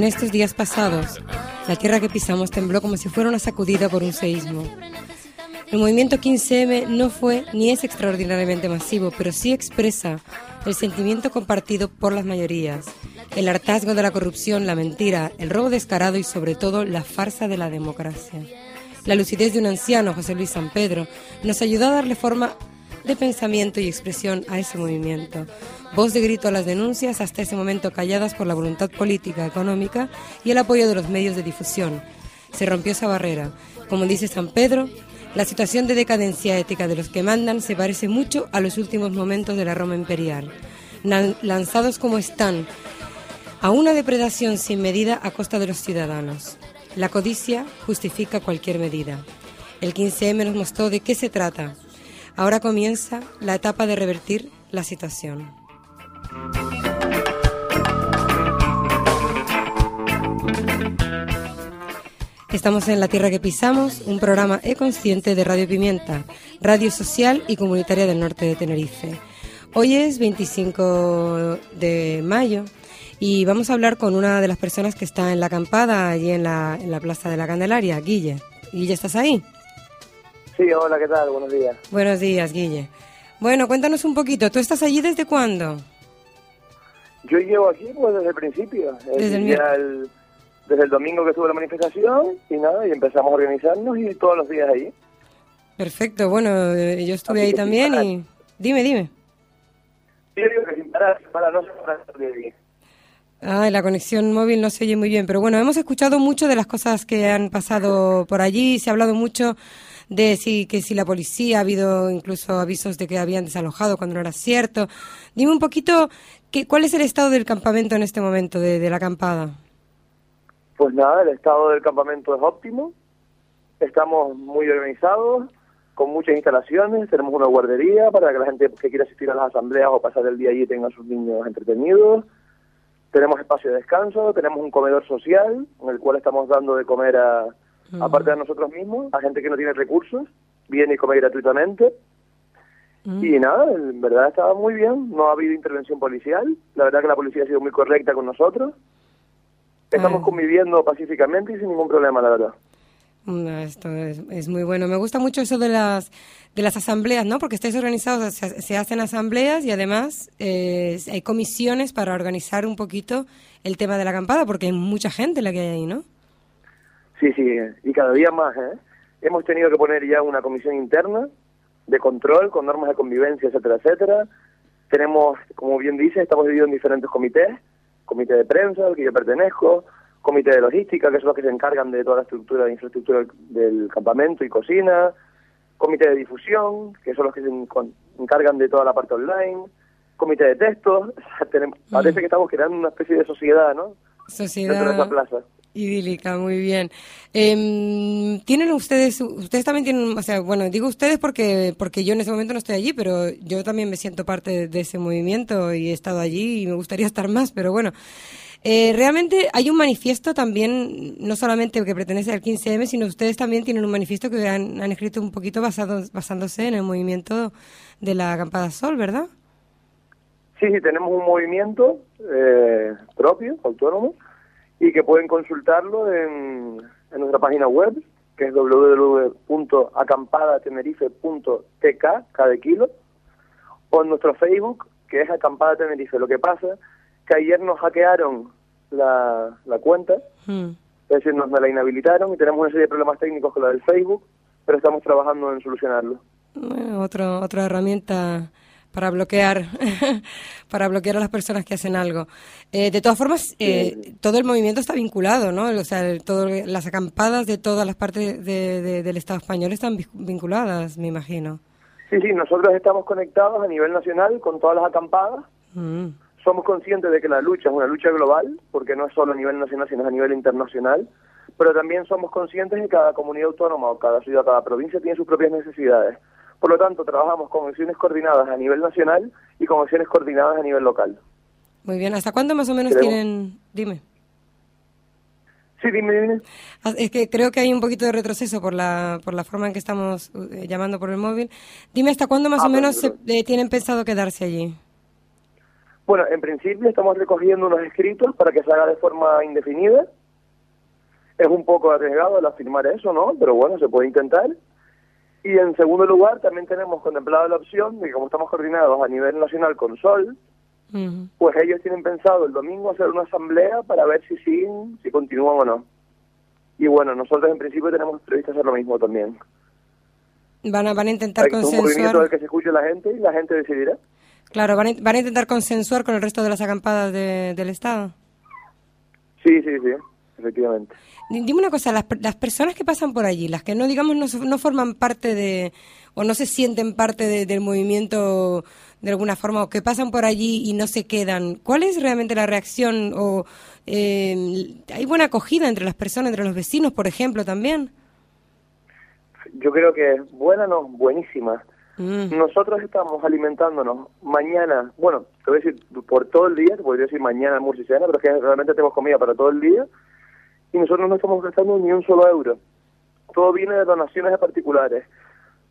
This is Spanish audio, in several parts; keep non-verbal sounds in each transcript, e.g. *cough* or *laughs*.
En estos días pasados, la tierra que pisamos tembló como si fuera una sacudida por un seísmo. El movimiento 15M no fue ni es extraordinariamente masivo, pero sí expresa el sentimiento compartido por las mayorías, el hartazgo de la corrupción, la mentira, el robo descarado y sobre todo la farsa de la democracia. La lucidez de un anciano, José Luis San Pedro, nos ayudó a darle forma de pensamiento y expresión a ese movimiento. Voz de grito a las denuncias, hasta ese momento calladas por la voluntad política, económica y el apoyo de los medios de difusión. Se rompió esa barrera. Como dice San Pedro, la situación de decadencia ética de los que mandan se parece mucho a los últimos momentos de la Roma imperial. Lanzados como están a una depredación sin medida a costa de los ciudadanos. La codicia justifica cualquier medida. El 15M nos mostró de qué se trata. Ahora comienza la etapa de revertir la situación. Estamos en La Tierra que Pisamos, un programa e-consciente de Radio Pimienta, radio social y comunitaria del norte de Tenerife. Hoy es 25 de mayo y vamos a hablar con una de las personas que está en la acampada, allí en la, en la Plaza de la Candelaria, Guille. Guille, ¿estás ahí? Sí, hola, ¿qué tal? Buenos días. Buenos días, Guille. Bueno, cuéntanos un poquito, ¿tú estás allí desde cuándo? Yo llevo aquí pues desde el principio, Desde el desde el domingo que estuvo la manifestación y nada, y empezamos a organizarnos y todos los días ahí. Perfecto, bueno, eh, yo estuve Así ahí también y... Dime, dime. Sí, digo que sin parar, sin parar, no se para. Ay, la conexión móvil no se oye muy bien, pero bueno, hemos escuchado mucho de las cosas que han pasado por allí, se ha hablado mucho de si que si la policía ha habido incluso avisos de que habían desalojado cuando no era cierto. Dime un poquito que, cuál es el estado del campamento en este momento de, de la acampada. Pues nada, el estado del campamento es óptimo, estamos muy organizados, con muchas instalaciones, tenemos una guardería para que la gente que quiera asistir a las asambleas o pasar el día allí tenga a sus niños entretenidos, tenemos espacio de descanso, tenemos un comedor social en el cual estamos dando de comer a, aparte de nosotros mismos, a gente que no tiene recursos, viene y come gratuitamente. Y nada, en verdad estaba muy bien, no ha habido intervención policial, la verdad que la policía ha sido muy correcta con nosotros. Estamos Ah. conviviendo pacíficamente y sin ningún problema, la verdad. Mm, Esto es, es muy bueno. Me gusta mucho eso de las de las asambleas, ¿no? Porque estáis organizados, se, se hacen asambleas y además eh, hay comisiones para organizar un poquito el tema de la acampada, porque hay mucha gente la que hay ahí, ¿no? Sí, sí, y cada día más, ¿eh? Hemos tenido que poner ya una comisión interna de control con normas de convivencia, etcétera, etcétera. Tenemos, como bien dice, estamos divididos en diferentes comités. Comité de prensa, al que yo pertenezco, comité de logística, que son los que se encargan de toda la estructura de infraestructura del campamento y cocina, comité de difusión, que son los que se encargan de toda la parte online, comité de textos. O *laughs* sea, tenemos- Parece que estamos creando una especie de sociedad, ¿no? Dentro de Sociedad esa plaza. Idílica, muy bien. Em, ¿Tienen ustedes, ustedes también tienen, o sea, bueno, digo ustedes porque, porque yo en ese momento no estoy allí, pero yo también me siento parte de, de ese movimiento y he estado allí y me gustaría *laughs* estar más, pero bueno. Eh, realmente hay un manifiesto también, no solamente que pertenece al 15M, sino ustedes también tienen un manifiesto que han, han escrito un poquito basado, basándose en el movimiento de la acampada Sol, ¿verdad? Sí, sí, tenemos un movimiento eh, propio, autónomo, y que pueden consultarlo en, en nuestra página web, que es www.acampadatenerife.tk, cada kilo, o en nuestro Facebook, que es Acampada Tenerife. Lo que pasa que ayer nos hackearon la, la cuenta Hmm. Es decir, nos la inhabilitaron y tenemos una serie de problemas técnicos con la del Facebook, pero estamos trabajando en solucionarlo. Bueno, otro, otra herramienta para bloquear *laughs* para bloquear a las personas que hacen algo. Eh, de todas formas, eh, todo el movimiento está vinculado, ¿no? O sea, todo, las acampadas de todas las partes de, del Estado español están vinculadas, me imagino. Sí, sí, nosotros estamos conectados a nivel nacional con todas las acampadas. Mm somos conscientes de que la lucha es una lucha global, porque no es solo a nivel nacional, sino a nivel internacional, pero también somos conscientes de que cada comunidad autónoma o cada ciudad, cada provincia tiene sus propias necesidades. Por lo tanto, trabajamos con acciones coordinadas a nivel nacional y con acciones coordinadas a nivel local. Muy bien, ¿hasta cuándo más o menos tienen? Dime. Sí, dime, dime. Ah, es que creo que hay un poquito de retroceso por la, por la forma en que estamos eh, llamando por el móvil. Dime, ¿hasta cuándo más ah, o menos se, eh, tienen pensado quedarse allí? Bueno, en principio estamos recogiendo unos escritos para que se haga de forma indefinida. Es un poco arriesgado el afirmar eso, ¿no? Pero bueno, se puede intentar. Y en segundo lugar, también tenemos contemplado la opción de que como estamos coordinados a nivel nacional con Sol, pues ellos tienen pensado el domingo hacer una asamblea para ver si siguen, si continúan o no. Y bueno, nosotros en principio tenemos previsto hacer lo mismo también. Van a, van a intentar consensuar... un movimiento del que se escuche la gente y la gente decidirá. Claro, ¿van a, intentar consensuar con el resto de las acampadas del Estado? Sí, sí, sí, efectivamente. Dime una cosa, las, las personas que pasan por allí, las que no, digamos, no, no forman parte de, o no se sienten parte del movimiento de alguna forma, o que pasan por allí y no se quedan, ¿cuál es realmente la reacción? o eh, ¿Hay buena acogida entre las personas, entre los vecinos, por ejemplo, también? Yo creo que buena, no, buenísima. Mm. Nosotros estamos alimentándonos mañana, bueno, te voy a decir por todo el día, te podría decir mañana almuerzo pero es que realmente tenemos comida para todo el día y nosotros no estamos gastando ni un solo euro. Todo viene de donaciones de particulares.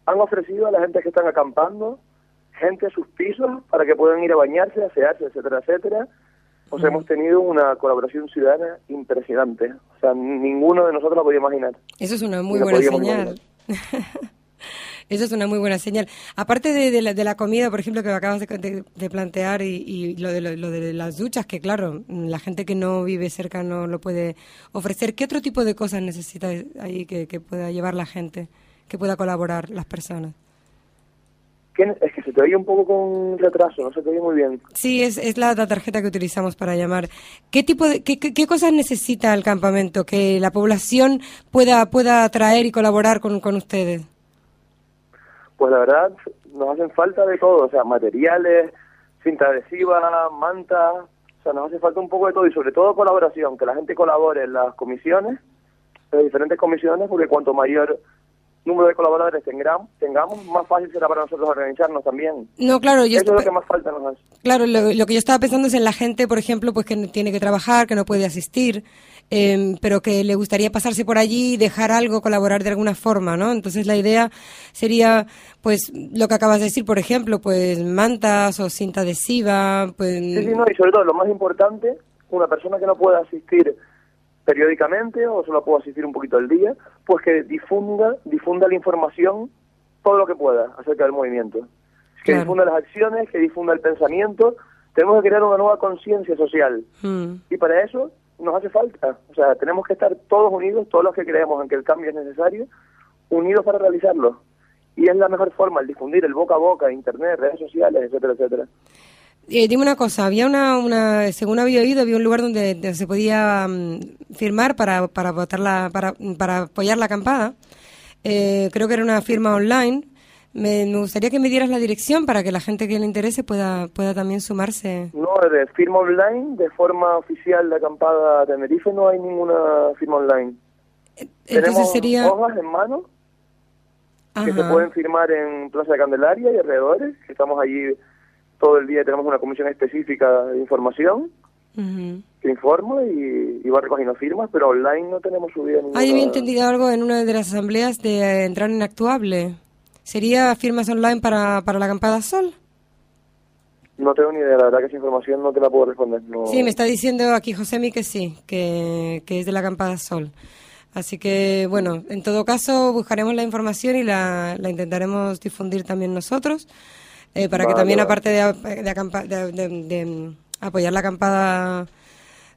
Han ofrecido a la gente que están acampando, gente a sus pisos para que puedan ir a bañarse, a asearse, etcétera, etcétera. O sea, hemos tenido una colaboración ciudadana impresionante. O sea, ninguno de nosotros lo podía imaginar. Eso es una muy buena señal. *laughs* Eso es una muy buena señal. Aparte de, la, de la, comida, por ejemplo, que acabas de, plantear y, lo, de, lo, de las duchas, que claro, la gente que no vive cerca no lo puede ofrecer, ¿qué otro tipo de cosas necesita ahí que, pueda llevar la gente, que pueda colaborar las personas? Es que se te oye un poco con retraso, no se te oye muy bien. Sí, es, es la, tarjeta que utilizamos para llamar. ¿Qué tipo de, qué, qué, cosas necesita el campamento que la población pueda pueda traer y colaborar con, con ustedes? Pues la verdad nos hacen falta de todo, o sea, materiales, cinta adhesiva, manta, o sea, nos hace falta un poco de todo y sobre todo colaboración, que la gente colabore en las comisiones, en las diferentes comisiones, porque cuanto mayor número de colaboradores tengamos, tengamos, más fácil será para nosotros organizarnos también. No, claro, yo Eso es lo que más falta nos hace. Claro, lo, lo, que yo estaba pensando es en la gente, por ejemplo, pues que tiene que trabajar, que no puede asistir, eh, pero que le gustaría pasarse por allí y dejar algo, colaborar de alguna forma, ¿no? Entonces la idea sería, pues, lo que acabas de decir, por ejemplo, pues mantas o cinta adhesiva, pues... Sí, sí, no, y sobre todo, lo más importante, una persona que no pueda asistir periódicamente o solo pueda asistir un poquito al día, pues que difunda, difunda la información todo lo que pueda acerca del movimiento. Que difunda las acciones, que difunda el pensamiento. Tenemos que crear una nueva conciencia social. Mm. Y para eso nos hace falta. O sea, tenemos que estar todos unidos, todos los que creemos en que el cambio es necesario, unidos para realizarlo. Y es la mejor forma, el difundir el boca a boca, internet, redes sociales, etcétera, etcétera. Eh, dime una cosa, había una, una, según había oído, había un lugar donde, se podía mm, firmar para, para, votar la, para, para apoyar la acampada. Eh, creo que era una firma online. Me, gustaría que me dieras la dirección para que la gente que le interese pueda, pueda también sumarse. No, de firma online, de forma oficial de acampada Tenerife no hay ninguna firma online. Eh, entonces Tenemos sería... hojas en mano que se pueden firmar en Plaza de Candelaria y alrededores, que estamos allí todo el día, tenemos una comisión específica de información que informa y, va recogiendo firmas, pero online no tenemos subida ninguna. Ah, había entendido algo en una de las asambleas de eh, entrar en Actuable. ¿Sería firmas online para, para la acampada Sol? No tengo ni idea, la verdad que esa información no te la puedo responder. Sí, me está diciendo aquí Josemi que sí, que, que es de la acampada Sol. Así que, bueno, en todo caso buscaremos la información y la, la intentaremos difundir también nosotros, eh, para que también, aparte de, de, de, de, apoyar la acampada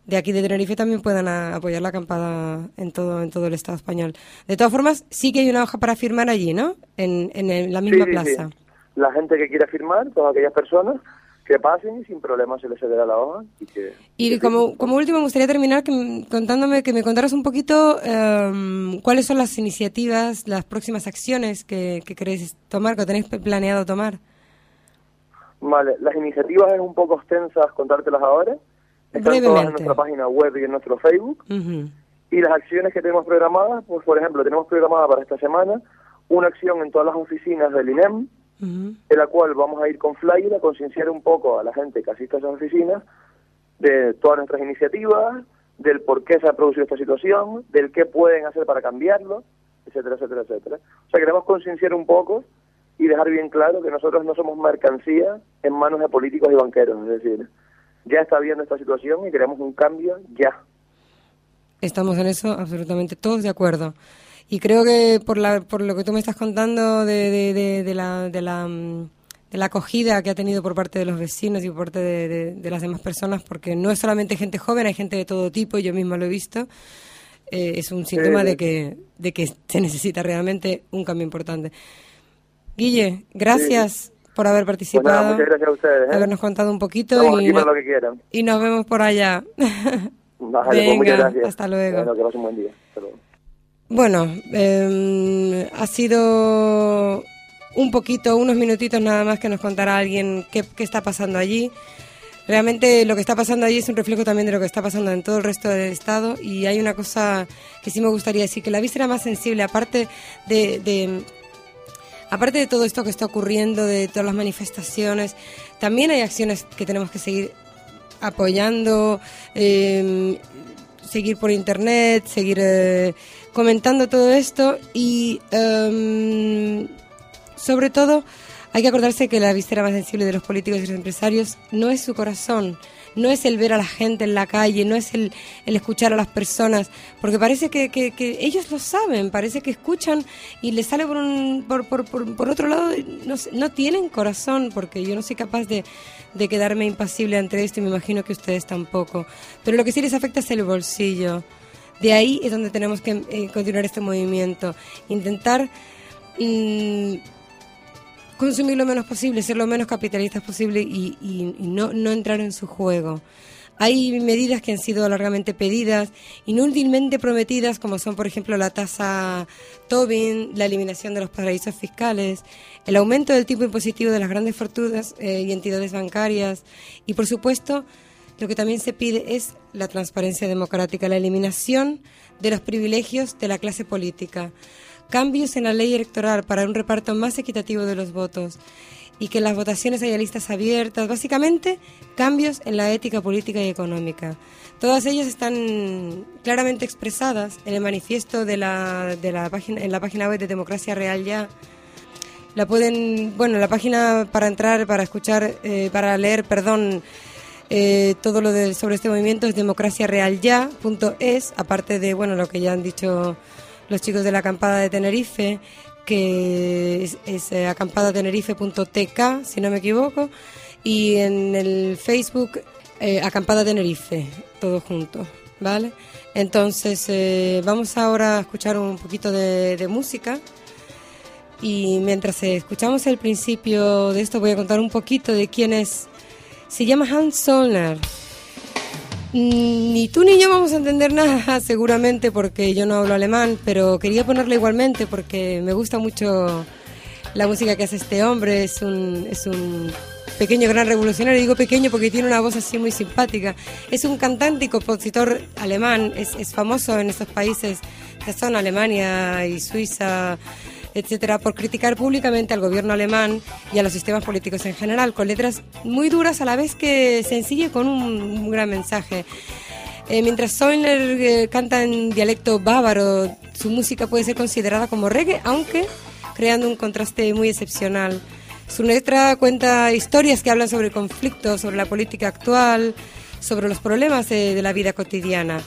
de aquí de Tenerife también puedan apoyar la acampada en todo en todo el Estado español. De todas formas, sí que hay una hoja para firmar allí, ¿no? En, en la misma plaza. La gente que quiera firmar, todas aquellas personas, que pasen y sin problema se les cederá la hoja. Y, que, y como, como último me gustaría terminar que, contándome que me contaras un poquito em, cuáles son las iniciativas, las próximas acciones que, que queréis tomar, que tenéis planeado tomar. Vale, las iniciativas es un poco extensas contártelas ahora. Están todas en nuestra página web y en nuestro Facebook. Y las acciones que tenemos programadas, pues por ejemplo, tenemos programada para esta semana una acción en todas las oficinas del INEM, en la cual vamos a ir con flyer a concienciar un poco a la gente que asiste a esas oficinas de todas nuestras iniciativas, del por qué se ha producido esta situación, del qué pueden hacer para cambiarlo, etcétera, etcétera, etcétera. O sea, queremos concienciar un poco y dejar bien claro que nosotros no somos mercancía en manos de políticos y banqueros, es decir, ya está viendo esta situación y queremos un cambio ya. Estamos en eso absolutamente todos de acuerdo. Y creo que por, la, por lo que tú me estás contando de, de, la, de, la, mm, de la acogida que ha tenido por parte de los vecinos y por parte de, las demás personas, porque no es solamente gente joven, hay gente de todo tipo, yo misma lo he visto, eh, es un síntoma de, que, de que se necesita realmente un cambio importante. Guille, gracias por haber pues participado. muchas gracias a ustedes. ¿eh? Habernos contado un poquito. y, lo que quieran. y nos vemos por allá. *laughs* Vale, pues muchas gracias. Hasta luego. Bueno, que un buen día. Hasta luego. Bueno, eh, ha sido un poquito, unos minutitos nada más que nos contará alguien qué, qué, está pasando allí. Realmente lo que está pasando allí es un reflejo también de lo que está pasando en todo el resto del Estado y hay una cosa que sí me gustaría decir, que la víscera más sensible, aparte de, aparte de todo esto que está ocurriendo, de todas las manifestaciones, también hay acciones que tenemos que seguir apoyando, eh, seguir por internet, seguir eh, comentando todo esto y em, sobre todo hay que acordarse que la víscera más sensible de los políticos y los empresarios no es su corazón, no es el ver a la gente en la calle, no es el, escuchar a las personas, porque parece que, ellos lo saben, parece que escuchan y les sale por, un, por, por, otro lado, no, no, tienen corazón, porque yo no soy capaz de, de quedarme impasible ante esto y me imagino que ustedes tampoco. Pero lo que sí les afecta es el bolsillo. De ahí es donde tenemos que eh, continuar este movimiento, intentar mm, consumir lo menos posible, ser lo menos capitalistas posible y, no, entrar en su juego. Hay medidas que han sido largamente pedidas, inútilmente prometidas, como son, por ejemplo, la tasa Tobin, la eliminación de los paraísos fiscales, el aumento del tipo impositivo de las grandes fortunas eh, y entidades bancarias y, por supuesto, lo que también se pide es la transparencia democrática, la eliminación de los privilegios de la clase política, cambios en la ley electoral para un reparto más equitativo de los votos y que las votaciones haya listas abiertas, básicamente cambios en la ética política y económica. Todas ellas están claramente expresadas en el manifiesto de la, de la página, en la página web de Democracia Real Ya. La pueden, bueno, la página para entrar, para escuchar, eh, para leer, perdón, eh, todo lo de, sobre este movimiento es democraciarealya.es, aparte de bueno lo que ya han dicho los chicos de la acampada de Tenerife, que es, es eh, acampadatenerife.tk, si no me equivoco, y en el Facebook eh, Acampada Tenerife, todo junto, ¿vale? Entonces, eh, vamos ahora a escuchar un poquito de, de música. Y mientras escuchamos el principio de esto, voy a contar un poquito de quién es se llama Hans Zollner. Ni tú ni yo vamos a entender nada, *laughs* seguramente, porque yo no hablo alemán, pero quería ponerlo igualmente porque me gusta mucho la música que hace este hombre. Es un, es un pequeño gran revolucionario. Digo pequeño porque tiene una voz así muy simpática. Es un cantante y compositor alemán. Es, es famoso en estos países que son Alemania y Suiza etcétera, por criticar públicamente al gobierno alemán y a los sistemas políticos en general, con letras muy duras a la vez que sencillas con un, gran mensaje. Eh, mientras Soiner eh, canta en dialecto bávaro, su música puede ser considerada como reggae, aunque creando un contraste muy excepcional. Su letra cuenta historias que hablan sobre conflictos, sobre la política actual, sobre los problemas de, la vida cotidiana.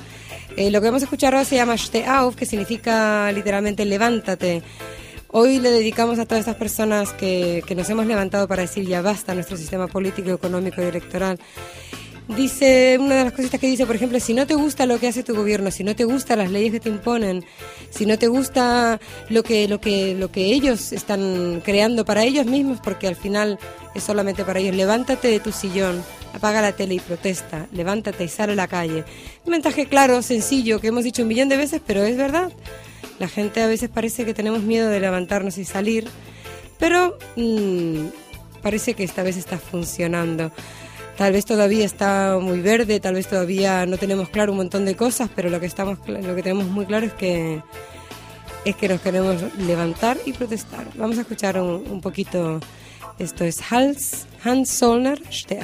Eh, lo que vamos a escuchar ahora se llama Ste auf, que significa literalmente levántate. Hoy le dedicamos a todas estas personas que, nos hemos levantado para decir ya basta nuestro sistema político, económico y electoral. Dice, una de las cositas que dice, por ejemplo, si no te gusta lo que hace tu gobierno, si no te gustan las leyes que te imponen, si no te gusta lo que, lo que, lo que ellos están creando para ellos mismos, porque al final es solamente para ellos, levántate de tu sillón, apaga la tele y protesta, levántate y sale a la calle. Un mensaje claro, sencillo, que hemos dicho un millón de veces, pero es verdad. La gente a veces parece que tenemos miedo de levantarnos y salir, pero mm, parece que esta vez está funcionando. Tal vez todavía está muy verde, tal vez todavía no tenemos claro un montón de cosas, pero lo que estamos lo que tenemos muy claro es que es que nos queremos levantar y protestar. Vamos a escuchar un, poquito. Esto es Hans, Hans Zollner, Steh.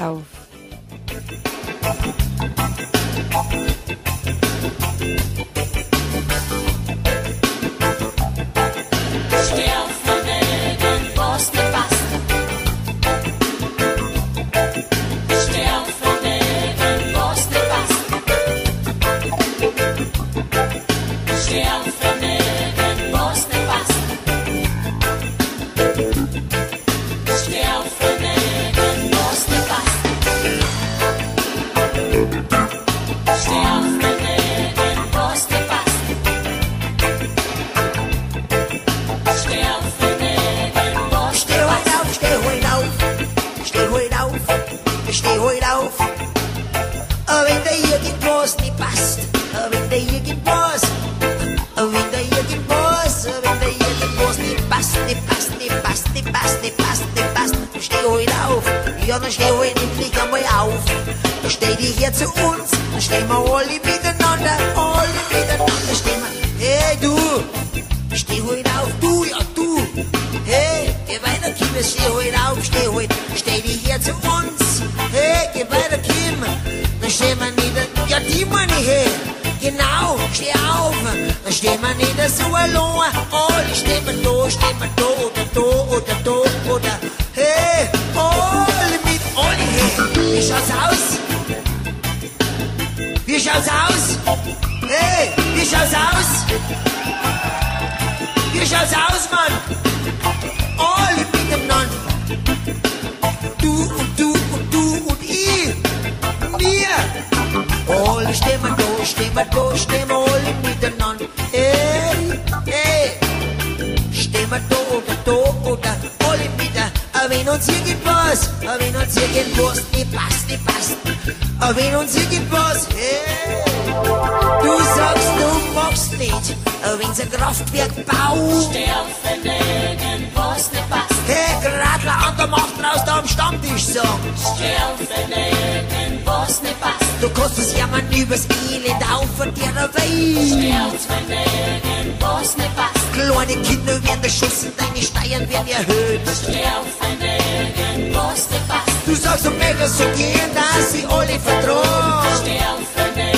Sterbt, wenn der in Boss nicht passt. Kleine Kinder werden erschossen, deine Steuern werden erhöht. Sterbt, auf der in was nicht passt. Du sagst um Mega so gehen, dass sie alle vertrauen. Sterbt, auf der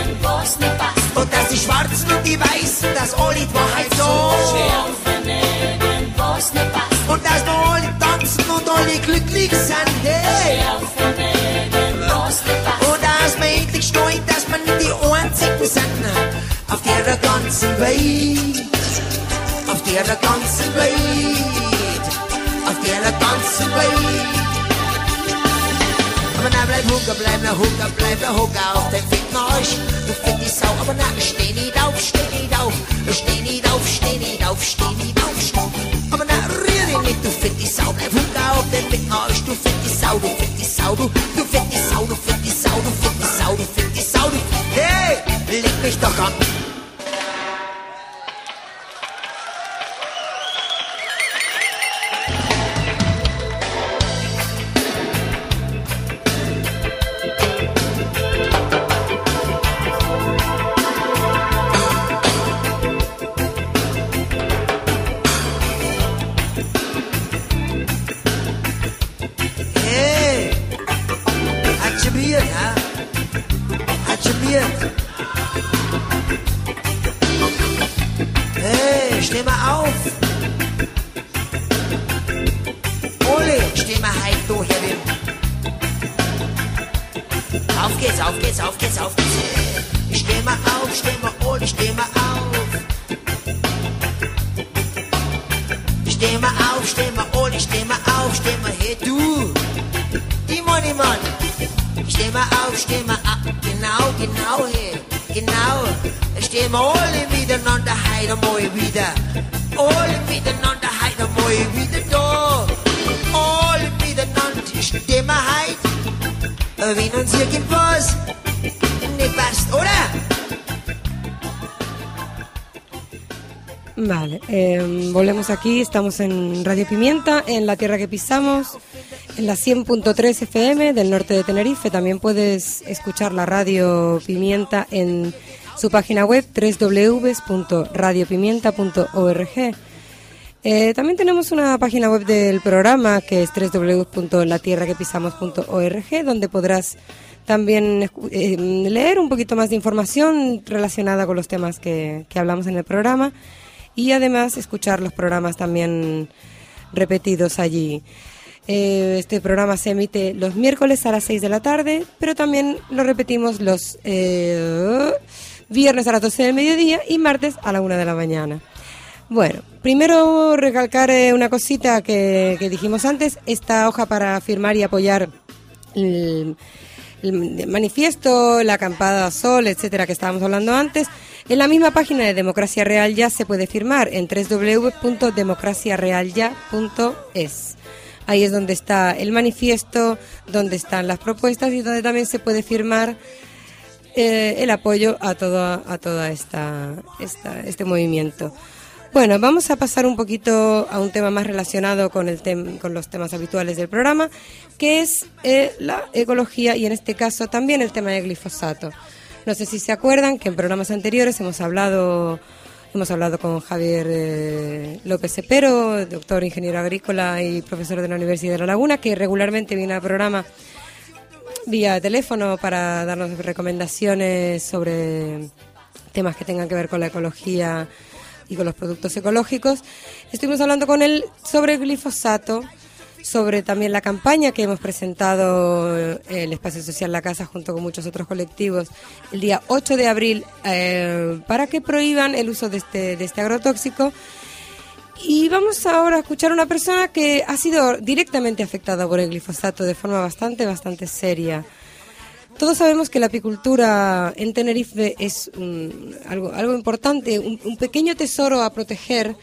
in was nicht passt. Und dass die Schwarzen und die Weißen, dass alle die Wahrheit sagen. Sterbt, auf der in was nicht passt. Und dass nur alle tanzen und alle glücklich sind. Hey. Sterbt, wenn der in Boss nicht passt. Und dass wir endlich stolz, dass wir nicht die einzigen sind auf der ganzen Welt, auf der ganzen Welt, auf der ganzen Welt. Aber nein, bleib Hunger, bleib der Hunger, bleib der Hunger auf dem fetten Arsch, du fette Sau. Aber nein, steh nicht auf, steh nicht auf, steh nicht auf, steh nicht auf, steh nicht auf, steh nicht auf. Aber nein, rühr dich nicht, du fette Sau, bleib Hunger auf dem fetten Arsch, du fette Sau, du fette Sau, du, du fette Sau, du fette Sau, du fette Sau, du fette Sau, du fette Sau, du fette Sau, du fette Sau, du fette Sau, Sau, du fette Sau, Sau, du fette Sau, du fette steh mal auf. Ole, steh mal heim, du Herrin. Auf geht's, auf geht's, auf geht's, auf geht's. Steh mal auf, steh mal, Ole, steh mal auf. Steh mal auf, steh mal, Ole, steh mal auf, steh mal, hey du. Die Money Mann. Steh mal auf, steh mal ab, genau, genau, hey, genau. Steh mal alle miteinander, heute mal wieder. Alle miteinander, heute mal wieder da. Alle miteinander, steh mal heute. Wenn uns irgendwas nicht passt, oder? Vale, eh, volvemos aquí, estamos en Radio Pimienta, en la tierra que pisamos, en la 100.3 FM del norte de Tenerife. También puedes escuchar la Radio Pimienta en su página web www.radiopimienta.org. Eh, también tenemos una página web del programa que es www.latierraquepisamos.org donde podrás también eh, leer un poquito más de información relacionada con los temas que hablamos en el programa y además escuchar los programas también repetidos allí. Eh, este programa se emite los miércoles a las 6 de la tarde, pero también lo repetimos los eh, viernes a las 12 del mediodía y martes a la 1 de la mañana. Bueno, primero recalcar eh, una cosita que, dijimos antes, esta hoja para firmar y apoyar el, el manifiesto, la acampada Sol, etcétera, que estábamos hablando antes. En la misma página de Democracia Real Ya se puede firmar en www.democraciarealya.es. Ahí es donde está el manifiesto, donde están las propuestas y donde también se puede firmar eh, el apoyo a toda a toda esta, esta este movimiento. Bueno, vamos a pasar un poquito a un tema más relacionado con el tem- con los temas habituales del programa, que es eh, la ecología y en este caso también el tema del glifosato. No sé si se acuerdan que en programas anteriores hemos hablado hemos hablado con Javier eh, López Cepero, doctor ingeniero agrícola y profesor de la Universidad de La Laguna, que regularmente viene al programa vía teléfono para darnos recomendaciones sobre temas que tengan que ver con la ecología y con los productos ecológicos. Estuvimos hablando con él sobre el glifosato, sobre también la campaña que hemos presentado eh, el Espacio Social La Casa junto con muchos otros colectivos el día 8 de abril eh, para que prohíban el uso de este, de este agrotóxico. Y vamos ahora a escuchar a una persona que ha sido directamente afectada por el glifosato de forma bastante, bastante seria. Todos sabemos que la apicultura en Tenerife es algo, algo importante, un pequeño tesoro a proteger,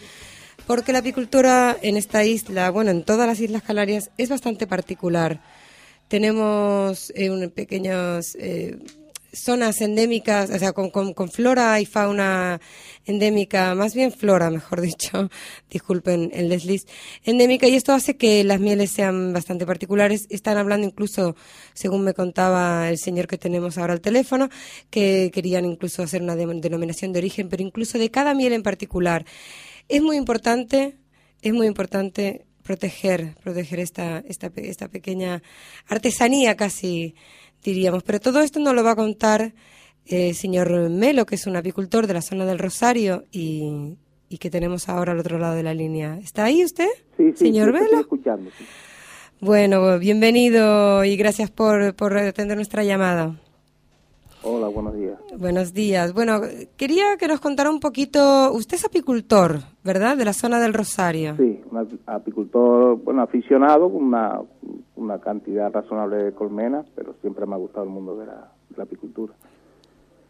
porque la apicultura en esta isla, bueno, en todas las Islas Canarias, es bastante particular. Tenemos eh, pequeños eh, zonas endémicas, o sea, con, con- flora y fauna endémica, más bien flora, mejor *laughs* dicho, disculpen el desliz, endémica, y esto hace que las mieles sean bastante particulares. Están hablando incluso, según me contaba el señor que tenemos ahora al teléfono, que querían incluso hacer una de- denominación de origen, pero incluso de cada miel en particular. Es muy importante, es muy importante proteger, proteger esta, esta, esta pequeña artesanía casi diríamos. Pero todo esto nos lo va a contar eh, el señor Melo, que es un apicultor de la zona del Rosario y, y que tenemos ahora al otro lado de la línea. ¿Está ahí usted? Sí, sí, señor sí, Melo. estoy escuchando. Bueno, bienvenido y gracias por, por atender nuestra llamada. Hola, buenos días. Buenos días. Bueno, quería que nos contara un poquito. Usted es apicultor, ¿verdad? De la zona del Rosario. Sí, un api- apicultor, bueno, aficionado, con una, una cantidad razonable de colmenas, pero siempre me ha gustado el mundo de la, de la apicultura.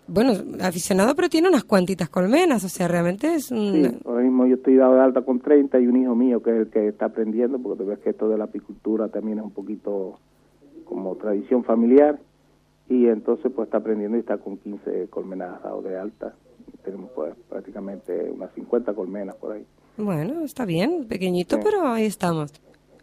Bueno, aficionado, pero tiene unas cuantitas colmenas, o sea, realmente es un... Sí, ahora mismo yo estoy dado de alta con 30 y un hijo mío que es el que está aprendiendo, porque tú ves que esto de la apicultura también es un poquito como tradición familiar, y entonces pues está aprendiendo y está con 15 colmenas dado de alta. Tenemos pues prácticamente unas 50 colmenas por ahí. Bueno, está bien, pequeñito, Sí. pero ahí estamos.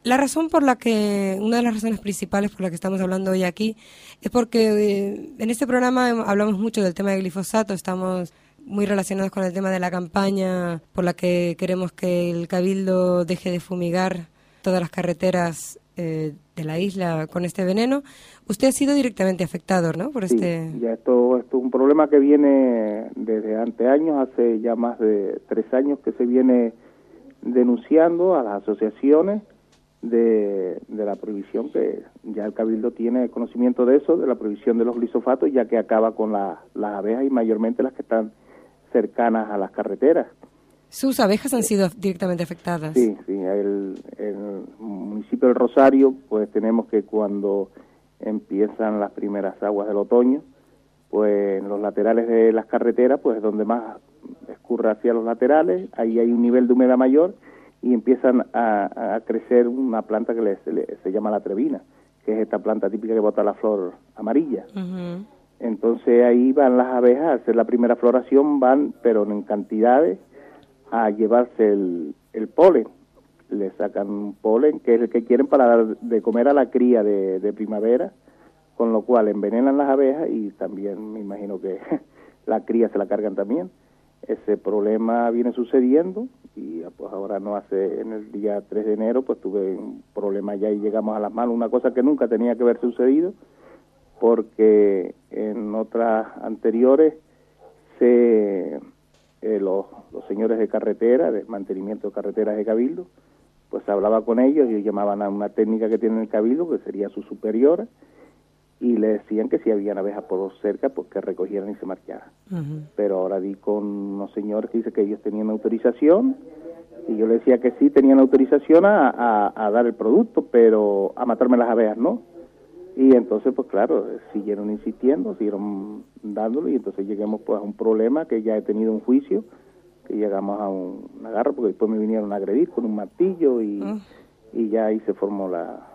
La razón por la que, una de las razones principales por la que estamos hablando hoy aquí, es porque eh, en este programa hablamos mucho del tema del glifosato, estamos muy relacionados con el tema de la campaña por la que queremos que el cabildo deje de fumigar todas las carreteras eh, de la isla con este veneno. Usted ha sido directamente afectado, ¿no? Por Sí, este. ya esto, esto es un problema que viene desde anteaños, hace ya más de tres años que se viene denunciando a las asociaciones de, de la prohibición que ya el Cabildo tiene conocimiento de eso, de la prohibición de los glisofatos, ya que acaba con la- las abejas y mayormente las que están cercanas a las carreteras. Sus abejas han sido directamente afectadas. Sí, sí, el, el municipio del Rosario, pues tenemos que cuando empiezan las primeras aguas del otoño, pues en los laterales de las carreteras, pues donde más escurre hacia los laterales, ahí hay un nivel de humedad mayor y empiezan a, a crecer una planta que le- se, llama la trevina, que es esta planta típica que bota la flor amarilla. Entonces ahí van las abejas a hacer la primera floración, van, pero en cantidades, a llevarse el, el polen. Le sacan polen, que es el que quieren para dar de comer a la cría de, de primavera, con lo cual envenenan las abejas y también me imagino que *laughs* la cría se la cargan también. Ese problema viene sucediendo y pues ahora no hace, en el día 3 de enero, pues tuve un problema ya y llegamos a las manos, una cosa que nunca tenía que haber sucedido, porque en otras anteriores se eh, los, los señores de carretera, de mantenimiento de carreteras de Cabildo, pues hablaba con ellos, ellos llamaban a una técnica que tiene el Cabildo, que sería su superiora, y le decían que si habían abejas por cerca, pues que recogieran y se marcharan. Pero ahora di con unos señores que dice que ellos tenían autorización, y yo le decía que sí tenían autorización a, a- a dar el producto, pero a matarme las abejas no. Y entonces, pues claro, siguieron insistiendo, siguieron dándolo y entonces lleguemos pues a un problema que ya he tenido un juicio, que llegamos a un, una garra porque después me vinieron a agredir con un martillo y, Ah. y ya ahí se formó la,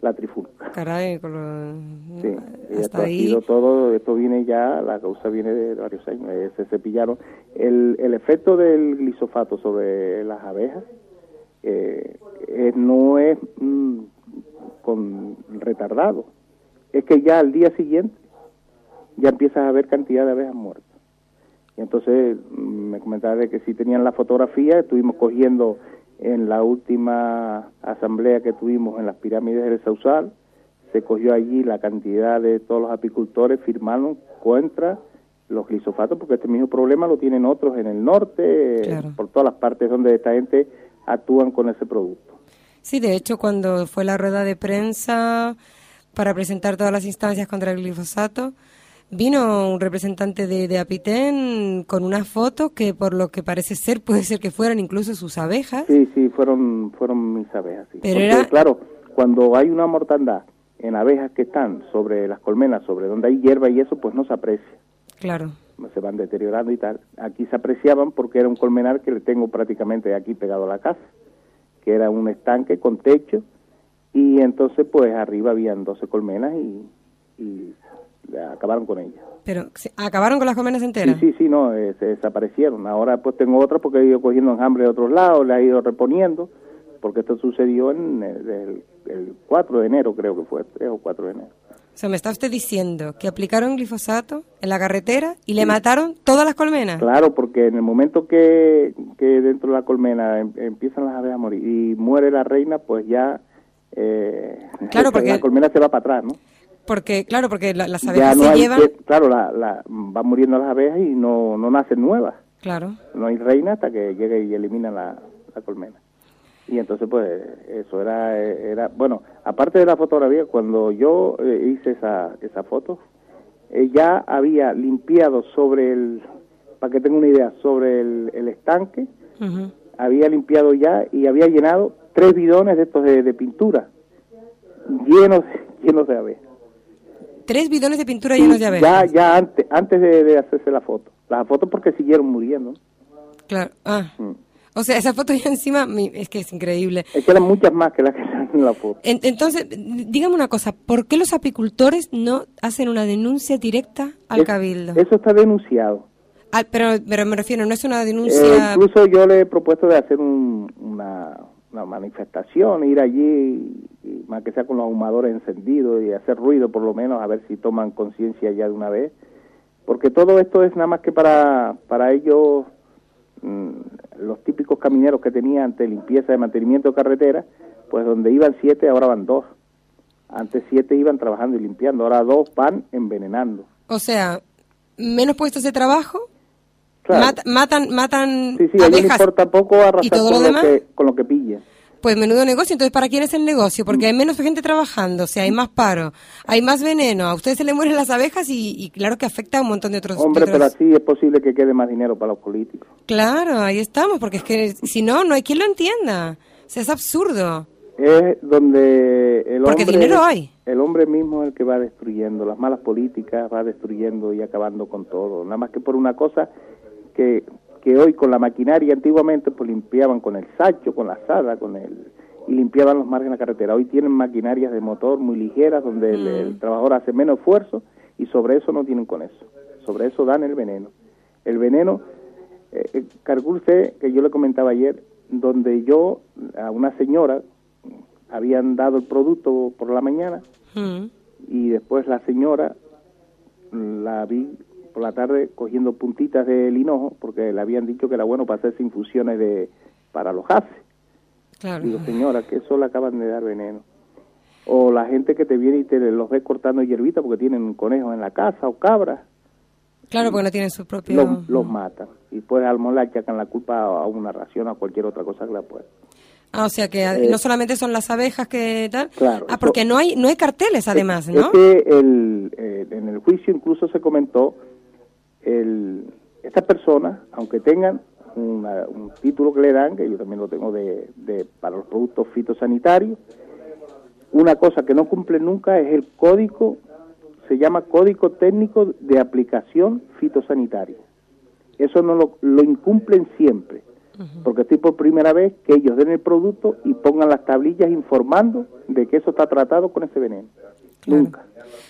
la trifulca. Caray, con lo- Sí, hasta esto ha ahí. sido todo, esto viene ya, la causa viene de varios años, eh, se cepillaron. El, el efecto del glisofato sobre las abejas eh, eh, no es mm, con retardado, es que ya al día siguiente ya empiezas a ver cantidad de abejas muertas. Y entonces mm, me comentaba de que si tenían la fotografía, estuvimos cogiendo en la última asamblea que tuvimos en las pirámides del Sausal, se cogió allí la cantidad de todos los apicultores, firmaron contra los glisofatos, porque este mismo problema lo tienen otros en el norte, Claro. por todas las partes donde esta gente actúan con ese producto. Sí, de hecho, cuando fue la rueda de prensa para presentar todas las instancias contra el glifosato, vino un representante de, de Apitén con una foto que, por lo que parece ser, *laughs* puede ser que fueran incluso sus abejas. Sí, sí, fueron, fueron mis abejas. sí. Pero Porque, era- claro, cuando hay una mortandad en abejas que están sobre las colmenas, sobre donde hay hierba y eso, pues no se aprecia. Claro. se van deteriorando y tal. Aquí se apreciaban porque era un colmenar que le tengo prácticamente aquí pegado a la casa, que era un estanque con techo y entonces pues arriba habían 12 colmenas y, y acabaron con ellas. Pero, ¿se- ¿acabaron con las colmenas Sí, enteras? sí, sí, no, eh, se desaparecieron. Ahora pues tengo otras porque he ido cogiendo enjambre de otros lados, las he ido reponiendo, porque esto sucedió en el, el- el 4 de enero, creo que fue, 3 o 4 de enero. O sea, me está usted diciendo que aplicaron glifosato en la carretera y le mataron todas las colmenas. Claro, porque en el momento que, que dentro de la colmena em- empiezan las abejas a morir y muere la reina, pues ya eh, Claro, *laughs* porque- la colmena se va para atrás, ¿no? Porque, claro, porque la- las abejas no se hay llevan... que- claro, la, la, van muriendo las abejas y no, no nacen nuevas. Claro. No hay reina hasta que llegue y elimina la, la colmena. Y entonces, pues, eso era, era, bueno, aparte de la fotografía, cuando yo eh, hice esa, esa foto, eh, ya había limpiado sobre el, para que tenga una idea, sobre el, el estanque, había limpiado ya y había llenado tres bidones de estos de, de pintura, llenos, *laughs* llenos de abejas. Tres bidones de pintura llenos de Ya, abejas. ya antes, antes de, de hacerse la foto. Las fotos porque siguieron muriendo. Claro. Ah. Mm. O sea, esa foto ya encima, es que es increíble. Es que eran muchas más que las que *laughs* están en la foto. En- entonces, dígame una cosa, ¿por qué los apicultores no hacen una denuncia directa al Es- cabildo? Eso está denunciado. Ah, pero, pero me refiero, no es una Eh, denuncia... incluso yo le he propuesto de hacer un- una, una manifestación, ir allí, y más que sea con los ahumadores encendidos y hacer ruido por lo menos, a ver si toman conciencia ya de una vez. Porque todo esto es nada más que para, para ellos, los típicos camineros que tenían ante limpieza de mantenimiento de carretera, pues donde iban siete, ahora van dos. Antes siete iban trabajando y limpiando, ahora dos van envenenando. O sea, menos puestos de trabajo, Claro. matan, matan Sí, sí, a ellos les importa poco arrasar ¿Y todo con, lo lo que, con lo que pillen. Pues menudo negocio, entonces ¿para quién es el negocio? Porque hay menos gente trabajando, o sea, hay más paro, hay más veneno, a ustedes se le mueren las abejas y, y claro que afecta a un montón de otros... de Hombre, otros- pero así es posible que quede más dinero para los políticos. Claro, ahí estamos, porque es que si no, no hay quien lo entienda. O sea, es absurdo. es donde el Porque hombre dinero hay. el hombre mismo es el que va destruyendo las malas políticas va destruyendo y acabando con todo nada más que por una cosa que, que hoy con la maquinaria antiguamente pues limpiaban con el sacho con la sala con el y limpiaban los márgenes de la carretera. Hoy tienen maquinarias de motor muy ligeras donde el, el trabajador hace menos esfuerzo y sobre eso no tienen con eso. Sobre eso dan el veneno. El veneno eh, eh, que yo le comentaba ayer donde yo a una señora habían dado el producto por la mañana Mm. y después la señora la vi por la tarde cogiendo puntitas del hinojo porque le habían dicho que era bueno para hacerse infusiones de para los gases. Claro. Digo, señora, que eso le acaban de dar veneno. O la gente que te viene y te los ve cortando hierbita porque tienen conejos en la casa o cabras, Claro, porque no tienen su propio... los, los matan. Y pues al le achacan la culpa a una ración o a cualquier otra cosa que la pueda. Ah, o sea que Eh, no solamente son las abejas que tal. Claro, Ah, eso- porque no hay no hay carteles además, Es ¿no? que el, eh, en el juicio incluso se comentó, el, estas personas, aunque tengan una- un título que le dan, que yo también lo tengo de, de- para los productos fitosanitarios, una cosa que no cumplen nunca es el código, se llama Código Técnico de Aplicación Fitosanitaria. Eso no lo, lo incumplen siempre, porque estoy por primera vez que ellos den el producto y pongan las tablillas informando de que eso está tratado con ese veneno. Nunca.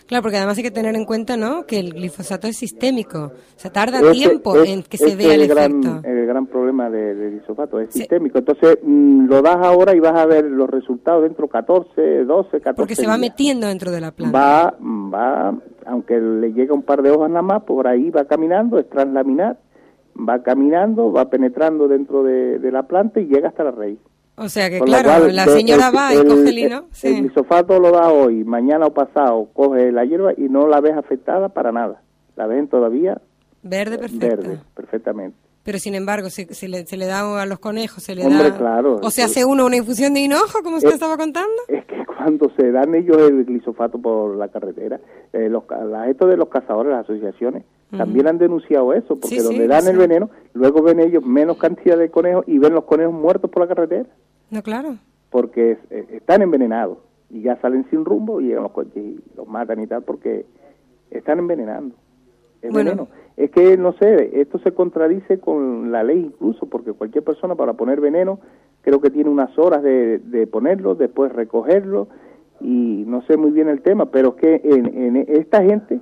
Claro, porque además hay que tener en cuenta, ¿no? Que el glifosato es sistémico. O sea, tarda tiempo es- en que se vea es el gran, efecto. el gran problema de- del glifosato, es Sí. sistémico. Entonces, mm, lo das ahora y vas a ver los resultados dentro de 14, 12, 14 Porque se va metiendo dentro de la planta. Va, va, aunque le llega un par de hojas nada más, por ahí va caminando, es translaminar, va caminando, va penetrando dentro de, de la planta y llega hasta la raíz. O sea que, Con claro, cual, la señora va y coge el hino. El glifosato lo da hoy, mañana o pasado, coge la hierba y no la ves afectada para nada. La ven todavía Verde perfecto. verde, perfectamente. Pero sin embargo, si, si le, se le da a los conejos, se le Hombre, da... claro. O se hace uno una infusión de hinojo, como usted Eh, estaba contando. Es que cuando se dan ellos el glifosato por la carretera, eh, los, esto de los cazadores, las asociaciones, también han denunciado eso, porque Sí, sí, donde dan sí. el veneno, luego ven ellos menos cantidad de conejos y ven los conejos muertos por la carretera, No, claro. porque es- eh, están envenenados y ya salen sin rumbo y llegan los coches y los matan y tal, porque están envenenando. Es Bueno. veneno. Es que, no sé, esto se contradice con la ley incluso, porque cualquier persona para poner veneno creo que tiene unas horas de, de ponerlo, después recogerlo, y no sé muy bien el tema, pero es que en, en esta gente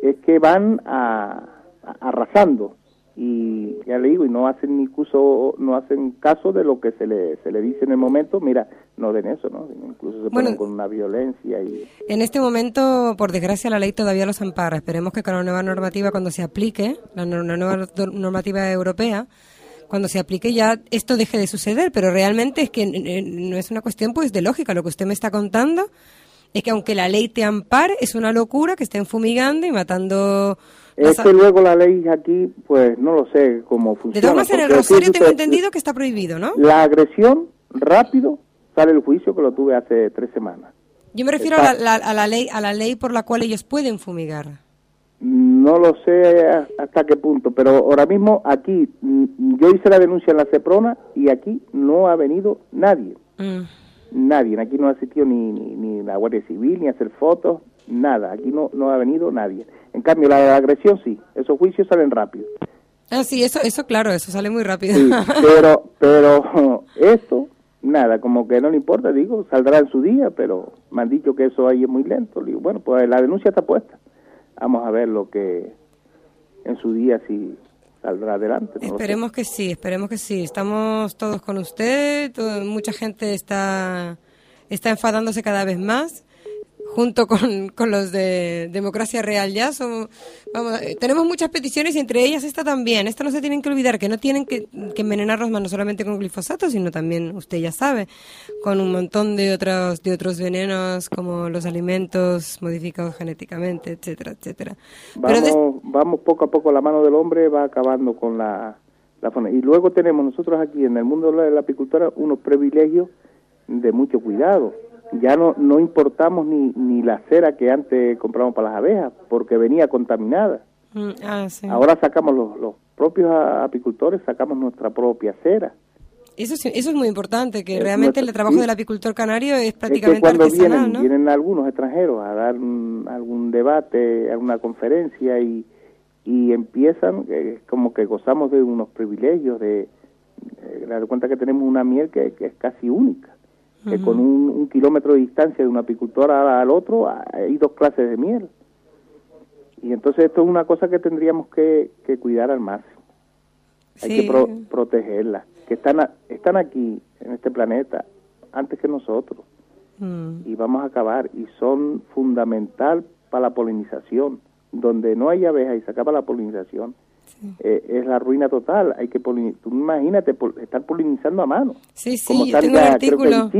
es que van a, a- arrasando y ya le digo y no hacen ni caso no hacen caso de lo que se le se le dice en el momento mira no den eso no incluso se Bueno. ponen con una violencia y En este momento, por desgracia, la ley todavía los ampara. Esperemos que con la nueva normativa, cuando se aplique, la, nueva normativa europea, cuando se aplique ya esto deje de suceder. Pero realmente es que no es una cuestión pues de lógica. Lo que usted me está contando es que aunque la ley te ampare, es una locura que estén fumigando y matando... es que luego la ley aquí pues no lo sé cómo funciona De todas maneras, en el Rosario tengo entendido que está prohibido, ¿no? la agresión rápido sale el juicio que lo tuve hace tres semanas Yo me refiero a la, a la ley a la ley por la cual ellos pueden fumigar. No lo sé hasta qué punto, pero ahora mismo aquí, mm, yo hice la denuncia en la CEPRONA y aquí no ha venido nadie, Mm. nadie, aquí no ha asistido ni, ni, ni la Guardia Civil, ni a hacer fotos, nada, aquí no, no ha venido nadie. En cambio, la, la agresión sí, esos juicios salen rápido, Ah, sí, eso, eso claro, eso sale muy rápido. sí, *laughs* pero, pero esto, nada, como que no le importa, digo, saldrá en su día, pero me han dicho que eso ahí es muy lento, Le digo, bueno, pues la denuncia está puesta, vamos a ver lo que en su día si saldrá adelante. no. Esperemos que sí, esperemos que sí. Estamos todos con usted, todo- mucha gente está, está enfadándose cada vez más, junto con, con los de Democracia Real ya. Somos, vamos, eh, tenemos muchas peticiones y entre ellas esta también. Esta no se tienen que olvidar, que no tienen que, que envenenarnos más no solamente con glifosato, sino también, usted ya sabe, con un montón de otros, de otros venenos como los alimentos modificados genéticamente, etcétera, etcétera. Pero Vamos, vamos poco a poco, la mano del hombre va acabando con la, la fauna. Y luego tenemos nosotros aquí en el mundo de la apicultura unos privilegios de mucho cuidado. Ya no, no importamos ni, ni la cera que antes comprábamos para las abejas, porque venía contaminada. Mm, ah, sí. Ahora sacamos los, los propios apicultores, sacamos nuestra propia cera. Eso es, eso es muy importante, que Es realmente el trabajo sí. del apicultor canario es Es que prácticamente cuando artesanal, vienen, ¿no? vienen algunos extranjeros a dar un- algún debate, alguna conferencia y, y empiezan, eh, como que gozamos de unos privilegios, de, de dar cuenta que tenemos una miel que, que es casi única, que con un, un kilómetro de distancia de un apicultor al, otro hay dos clases de miel. Y entonces esto es una cosa que tendríamos que, que cuidar al máximo. Hay que pro- protegerla. Que están, a- están aquí, en este planeta, antes que nosotros Mm. y vamos a acabar y son fundamental para la polinización donde no hay abejas y se acaba la polinización eh, es la ruina total hay que polini- tú imagínate pol- estar polinizando a mano Sí, sí, como yo tengo un artículo.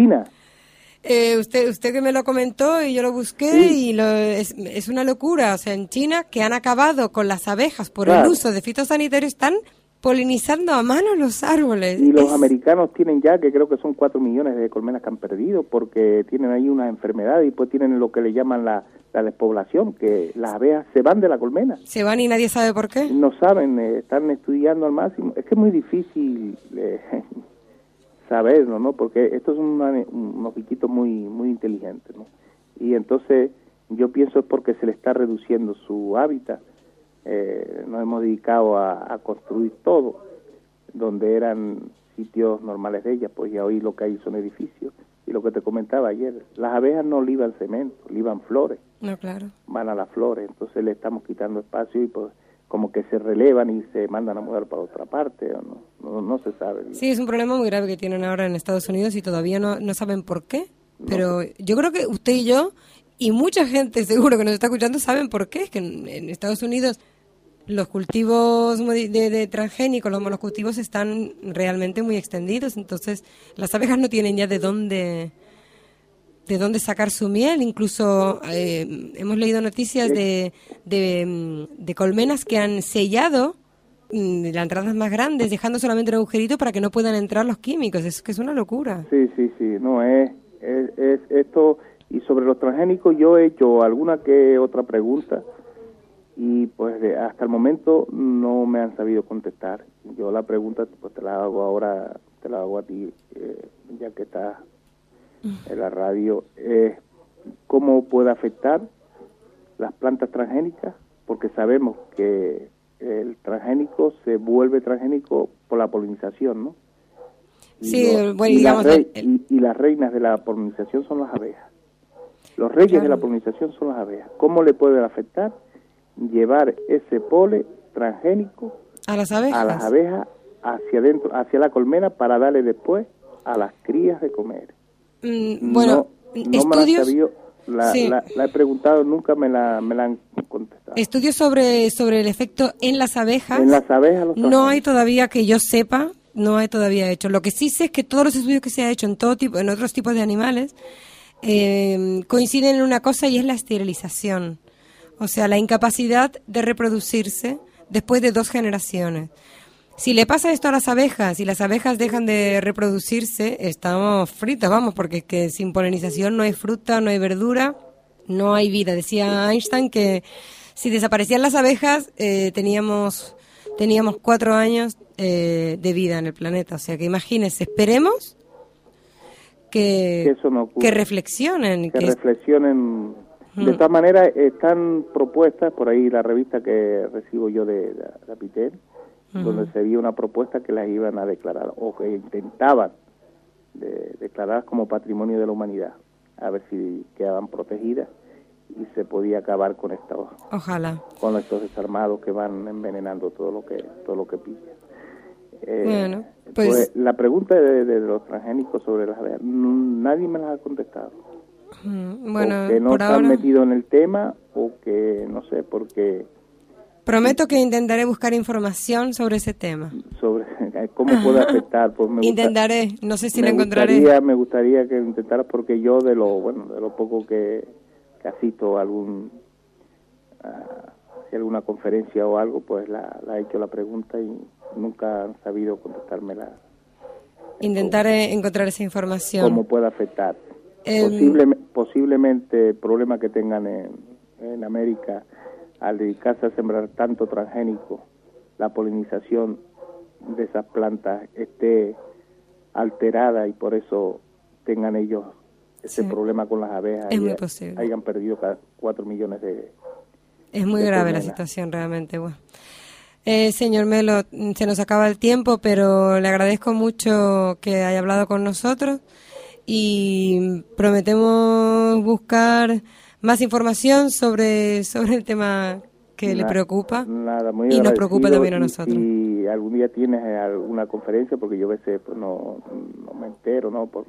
Eh, usted, usted que me lo comentó y yo lo busqué Sí. y lo, es, es una locura. O sea, en China que han acabado con las abejas por Claro. el uso de fitosanitarios están polinizando a mano los árboles. y los Es- americanos tienen ya que creo que son cuatro millones de colmenas que han perdido porque tienen ahí una enfermedad y pues tienen lo que le llaman la, la despoblación que las abejas se van de la colmena Se van y nadie sabe por qué. no saben, eh, están estudiando al máximo. Es que es muy difícil eh, *laughs* saberlo, ¿no? Porque estos son una- unos bichitos muy muy inteligentes, ¿no? Y entonces yo pienso es porque se le está reduciendo su hábitat. Eh, nos hemos dedicado a, a construir todo, donde eran sitios normales de ellas, pues ya hoy lo que hay son edificios. Y lo que te comentaba ayer, las abejas no liban cemento, liban flores No, claro. van a las flores, entonces le estamos quitando espacio y pues como que se relevan y se mandan a mudar para otra parte, o no, no, no se sabe. Sí, es un problema muy grave que tienen ahora en Estados Unidos y todavía no, no saben por qué. Pero yo creo que usted y yo y mucha gente *laughs* seguro que nos está escuchando saben por qué. Es que en, en Estados Unidos los cultivos de, de transgénicos, los monocultivos están realmente muy extendidos. Entonces las abejas no tienen ya de dónde de dónde sacar su miel. Incluso eh, hemos leído noticias de, de, mm, colmenas que han sellado mm, las entradas más grandes, dejando solamente un agujerito para que no puedan entrar los químicos. Es que es una locura. Sí, sí, sí, no, es, es, es esto, y sobre los transgénicos yo he hecho alguna que otra pregunta y pues de- hasta el momento no me han sabido contestar. Yo la pregunta pues te la hago ahora, te la hago a ti, eh, ya que estás en la radio, es cómo puede afectar las plantas transgénicas, porque sabemos que el transgénico se vuelve transgénico por la polinización, ¿no? Y Sí, bueno, y digamos, las el- y, y las reinas de la polinización son las abejas. Los reyes de la polinización son las abejas. ¿Cómo le puede afectar llevar ese pole transgénico A las abejas. a las abejas hacia adentro, hacia la colmena para darle después a las crías de comer? Mm, bueno, no, no me la han estudios, sabido, la, Sí. la- la he preguntado, nunca me la, me la han contestado. estudios sobre, sobre el efecto en las abejas. En las abejas los No hay todavía que yo sepa, no hay todavía hecho. Lo que sí sé es que todos los estudios que se ha hecho en todo tipo, en otros tipos de animales, eh, coinciden en una cosa y es la esterilización. O sea, la incapacidad de reproducirse después de dos generaciones. Si le pasa esto a las abejas y las abejas dejan de reproducirse, estamos fritos, vamos, porque es que sin polinización no hay fruta, no hay verdura, no hay vida. Decía Einstein que si desaparecían las abejas, eh, teníamos, teníamos cuatro años eh, de vida en el planeta. O sea que imagínense, esperemos que, Que eso no ocurra. que reflexionen. que que- reflexionen. De todas maneras, están propuestas, por ahí la revista que recibo yo de, de Apitel, donde se vio una propuesta que las iban a declarar, o que intentaban de, declarar como patrimonio de la humanidad, a ver si quedaban protegidas y se podía acabar con estos, Ojalá. con estos desarmados que van envenenando todo lo que todo lo que pillan. Eh, Bueno, pues- la pregunta de, de los transgénicos sobre las nadie me las ha contestado Bueno, o que no por están ahora. metidos en el tema o que no sé porque Prometo que intentaré buscar información sobre ese tema. sobre *laughs* cómo puede afectar pues me gusta- Intentaré, no sé si lo encontraré. gustaría me gustaría que intentaras porque yo de lo bueno de lo poco que, que asisto a algún a, si alguna conferencia o algo pues la, la he hecho la pregunta y nunca han sabido contestármela Intentaré encontrar esa información. cómo puede afectar. Em, Posible- posiblemente el problema que tengan en, en América al dedicarse a sembrar tanto transgénico, la polinización de esas plantas esté alterada y por eso tengan ellos ese Sí. problema con las abejas Es y muy posible. hayan perdido ca- cuatro millones de... Es muy de grave la situación realmente. Bueno. Eh, señor Melo, se nos acaba el tiempo, pero le agradezco mucho que haya hablado con nosotros y prometemos buscar más información sobre, sobre el tema que le preocupa Nada, muy y nos preocupa también a nosotros. Y, algún día tienes eh, alguna conferencia, porque yo a veces pues, no, no me entero, ¿no? Por,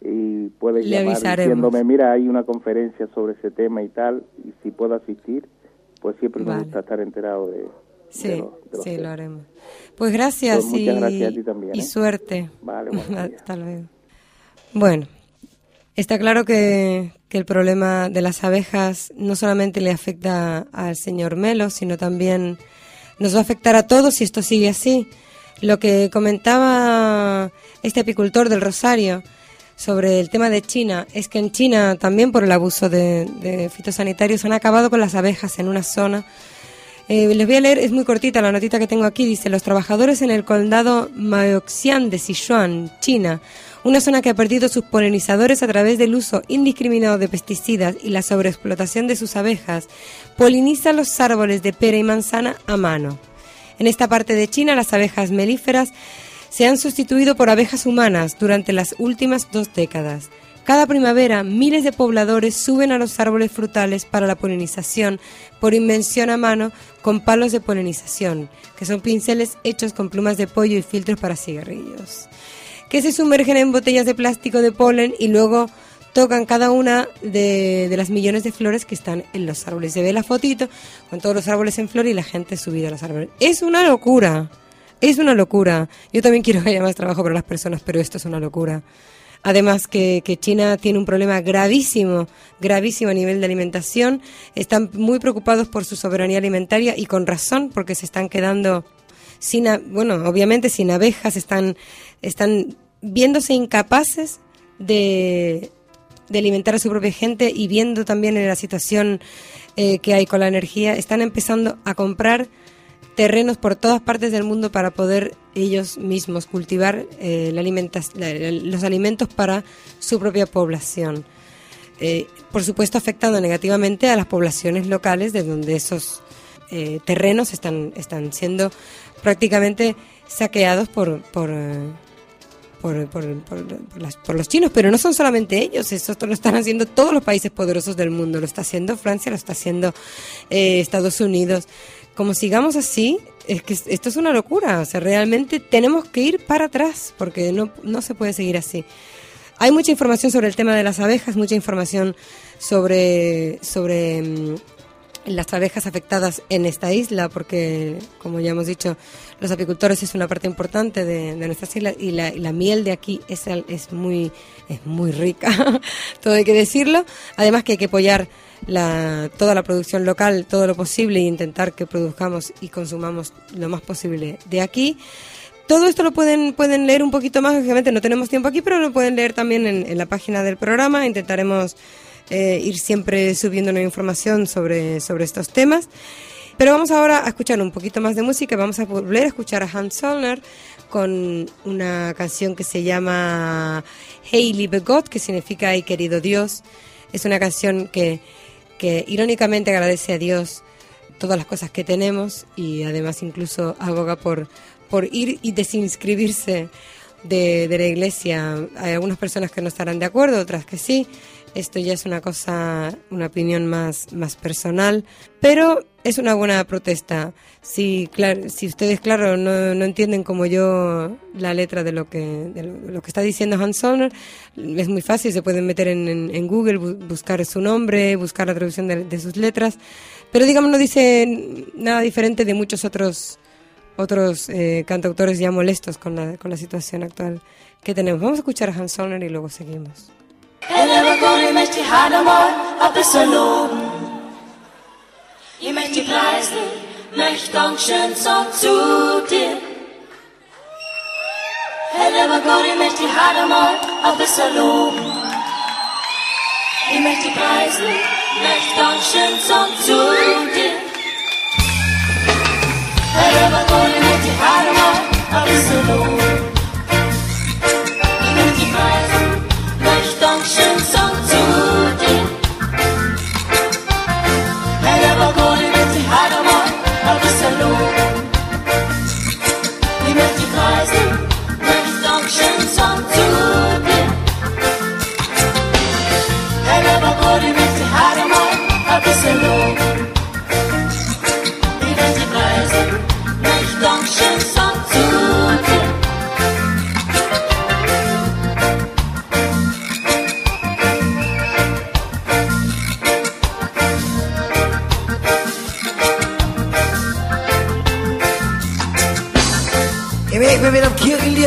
y puedes Le llamar avisaremos. diciéndome, mira, hay una conferencia sobre ese tema y tal, y si puedo asistir, pues siempre Vale. me gusta estar enterado de, de Sí, los- de los sí, temas. lo haremos. Pues gracias, Pues muchas y, gracias a ti también, y ¿eh? suerte. Vale. *laughs* Hasta luego. Bueno, está claro que, que el problema de las abejas no solamente le afecta al señor Melo, sino también nos va a afectar a todos si esto sigue así. Lo que comentaba este apicultor del Rosario sobre el tema de China es que en China también por el abuso de, de fitosanitarios han acabado con las abejas en una zona eh, les voy a leer, es muy cortita la notita que tengo aquí. Dice, los trabajadores en el condado Maoxian de Sichuan, China, una zona que ha perdido sus polinizadores a través del uso indiscriminado de pesticidas y la sobreexplotación de sus abejas, polinizan los árboles de pera y manzana a mano. En esta parte de China, las abejas melíferas se han sustituido por abejas humanas durante las últimas dos décadas. Cada primavera, miles de pobladores suben a los árboles frutales para la polinización por invención a mano con palos de polinización, que son pinceles hechos con plumas de pollo y filtros para cigarrillos, que se sumergen en botellas de plástico de polen y luego tocan cada una de, de las millones de flores que están en los árboles. Se ve la fotito con todos los árboles en flor y la gente subida a los árboles. Es una locura. Es una locura. Yo también quiero que haya más trabajo para las personas, pero esto es una locura. Además que, que China tiene un problema gravísimo, gravísimo a nivel de alimentación. Están muy preocupados por su soberanía alimentaria y con razón, porque se están quedando sin, bueno, obviamente sin abejas, están, están viéndose incapaces de, alimentar a su propia gente y viendo también en la situación eh, que hay con la energía, están empezando a comprar terrenos por todas partes del mundo para poder ellos mismos cultivar eh, los alimentos para su propia población. Eh, por supuesto, afectando negativamente a las poblaciones locales de donde esos terrenos están, están siendo prácticamente saqueados por, por, por, por- por- las- por los chinos, pero no son solamente ellos, eso lo están haciendo todos los países poderosos del mundo, lo está haciendo Francia, lo está haciendo eh, Estados Unidos. Como sigamos así, es que esto es una locura, o sea, realmente tenemos que ir para atrás, porque no, no se puede seguir así. Hay mucha información sobre el tema de las abejas, mucha información sobre, sobre mm, las abejas afectadas en esta isla, porque, como ya hemos dicho, los apicultores es una parte importante de, de nuestras islas y la, y la miel de aquí es, es, muy, es muy rica, *laughs* todo hay que decirlo. Además que hay que apoyar la, toda la producción local, todo lo posible, e intentar que produzcamos y consumamos lo más posible de aquí. Todo esto lo pueden, pueden leer un poquito más, obviamente no tenemos tiempo aquí, pero lo pueden leer también en la página del programa. Intentaremos eh, ir siempre subiendo nueva información sobre, sobre estos temas. Pero vamos ahora a escuchar un poquito más de música. Vamos a volver a escuchar a Hans Zollner con una canción que se llama Hey liebe Gott, que significa Ay querido Dios. Es una canción que, que irónicamente agradece a Dios todas las cosas que tenemos y además incluso aboga por, por ir y desinscribirse de, de la iglesia. Hay algunas personas que no estarán de acuerdo, otras que sí. Esto ya es una cosa, una opinión más, más personal, pero es una buena protesta. Si, claro, si ustedes, claro, no, no entienden como yo la letra de lo que, de lo, que está diciendo Hans Zollner, es muy fácil, se pueden meter en, en- en Google, bu- buscar su nombre, buscar la traducción de, de sus letras, pero digamos no dice nada diferente de muchos otros otros eh, cantautores ya molestos con la, con la situación actual que tenemos. Vamos a escuchar a Hans Zollner y luego seguimos. Hello, Gott, ich möchte dich halt einmal ein bisschen loben. Ich möchte dich preisen, möchte Dankeschön sagen zu dir. Hello, Gott, ich möchte dich halt einmal ein bisschen loben. Ich möchte dich preisen, möchte Dankeschön sagen zu dir. Hello, Gott, ich möchte dich halt einmal ein bisschen loben.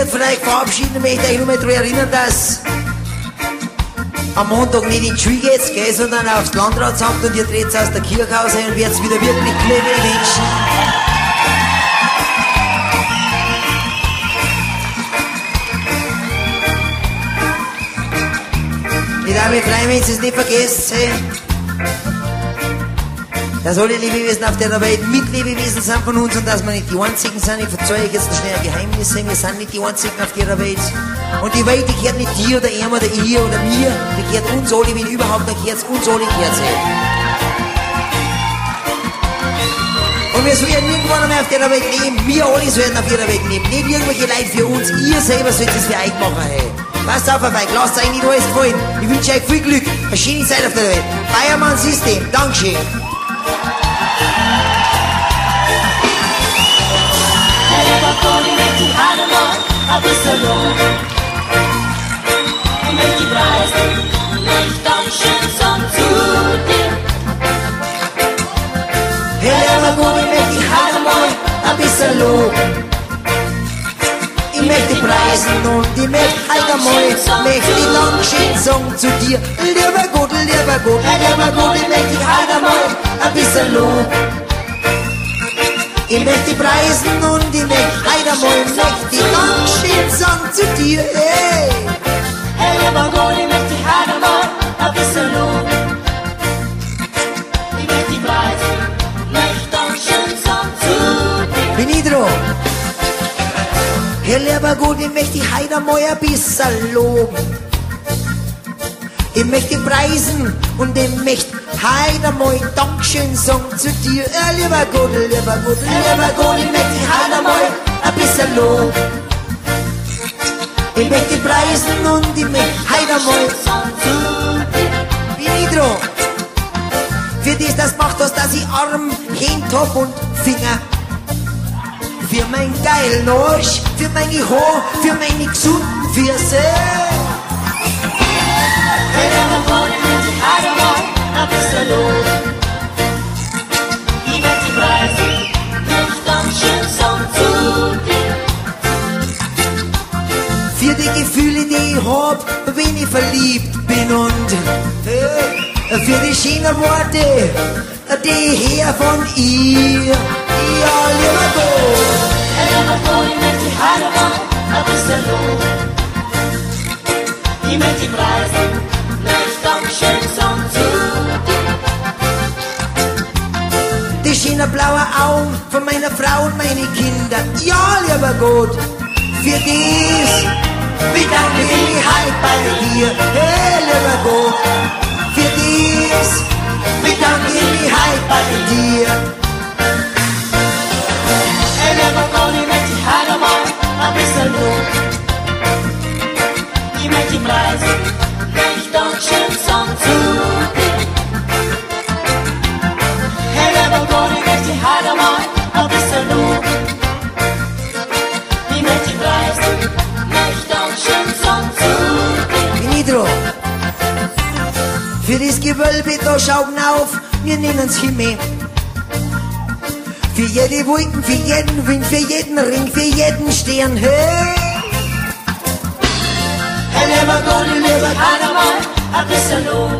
Euch verabschieden, möchte ich nur mal daran erinnern, dass am Montag nicht in die Schule geht, gell, sondern aufs Landratsamt und ihr dreht aus der Kirche raus und werdet wieder wirklich clevere Menschen. Ich darf mich freuen, wenn Sie es nicht vergessen. Dass alle Lebewesen auf der Welt Mitlebewesen sind von uns und dass wir nicht die einzigen sind. Ich verzeihe jetzt ein schnell ein Geheimnis. Wir sind nicht die einzigen auf der Welt. Und die Welt, die gehört nicht dir oder ihm oder ihr oder mir. Die gehört uns alle, wenn überhaupt, dann gehört uns alle, gehört sie. Und wir sollen irgendwann einmal auf der Welt leben. Wir alle sollen auf der Welt leben. Nicht irgendwelche Leute für uns. Ihr selber sollt es für euch machen, hey. Passt auf auf euch, lasst euch nicht alles gefallen. Ich wünsche euch viel Glück. Eine schöne Zeit auf der Welt. Bayermann System. Dankeschön. never gonna make you out of luck. I'll be so long. I'll make you rise. Make functions on today. Hey, never gonna make you out of luck. I'll be so Song zu dir. Lieber Gott, lieber Gott, lieber Gott, ich möchte halt einmal ein bisschen Lob. Ich möchte die preisen und ich möchte einer mal im Nacht die Dankeschön sagen zu dir, ey. Hey, ich mag ich möchte dich einer mal ein bisschen um. Ich möchte die preisen, möchte Dankeschön sagen zu dir. Bin ich dran? Möchte oh, die heute mal ein bisschen loben. Ich möchte preisen und ich möchte heute mal Dankeschön sagen zu dir. Herr lieber Gott, lieber Gott, lieber Gott, ich möchte dich heute mal ein bisschen loben. Ich möchte preisen und ich möchte heute mal bin ich dran. Für das, das macht das, dass ich Arm, Hand hab und Finger. Für mein geilen Arsch, für meine Haare, für meine gesunden Füße. Für die Gefühle, die ich hab, wenn ich verliebt bin und äh, für die schönen Worte, die ich her von ihr. Ja, lieber Gott. Ever calling me to Hanamon, a Bissalon. Ich möchte die Preise, Die schönen blauen Augen von meiner Frau und meine Kinder. Ja, lieber Gott, für dies bedanke ich mich halt bei dir. Hey, lieber Gott, für dies bedanke ich mich halt bei dir. Ever calling me to Hanamon, a Bissalon. Ich möchte die Preise, Gewölbe, da schauen auf, wir nennen's Himmel. Für jede Wolken, für jeden Wind, für jeden Ring, für jeden Stern, hey! Ever calling me to Hanamon, a Bissalon.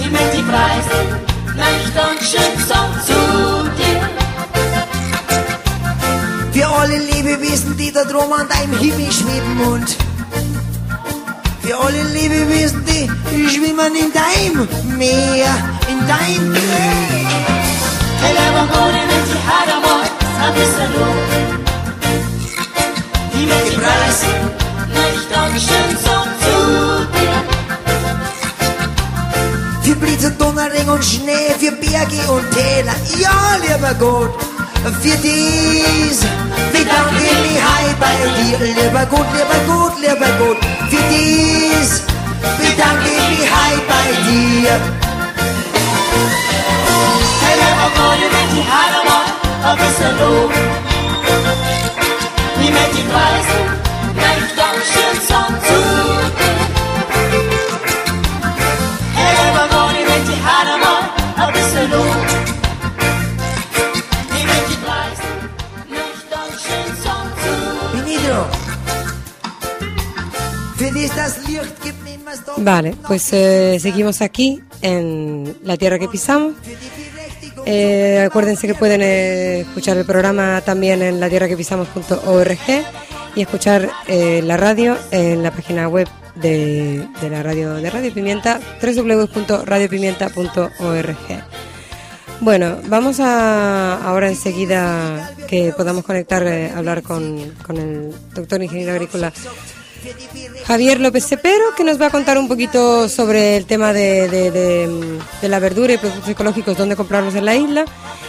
Ich möchte die Preise, nicht Dankeschön, sondern zu dir. Für alle Lebewesen, die da drum an deinem Himmel schweben und alle Lebewesen, die schwimmen in deinem Meer, in deinem Meer. Me to Hanamon, a Bissalon. Ich möchte die Preise, nicht Dankeschön, sondern zu dir. Für Blitz und Donnerring und Schnee, für Berge und Täler, ja, lieber Gott, für dies. Wie danke ich hei bei dir, lieber gut, lieber gut, lieber gut, für dies. Wie danke ich hei bei dir. Hele ogoni meti harama, obeselo. Wie meti preise, mein Dankeschön zum Zug. Hele ogoni meti harama, obeselo. Vale, pues eh, seguimos aquí en la tierra que pisamos. Eh, acuérdense que pueden eh, escuchar el programa también en latierraquepisamos.org y escuchar la radio en la página web de, de, la radio de Radio Pimienta, www.radiopimienta.org. Bueno, vamos a ahora enseguida que podamos conectar, eh, hablar con, con el doctor ingeniero agrícola Javier López Cepero, que nos va a contar un poquito sobre el tema de, de- la verdura y productos ecológicos, dónde comprarlos en la isla.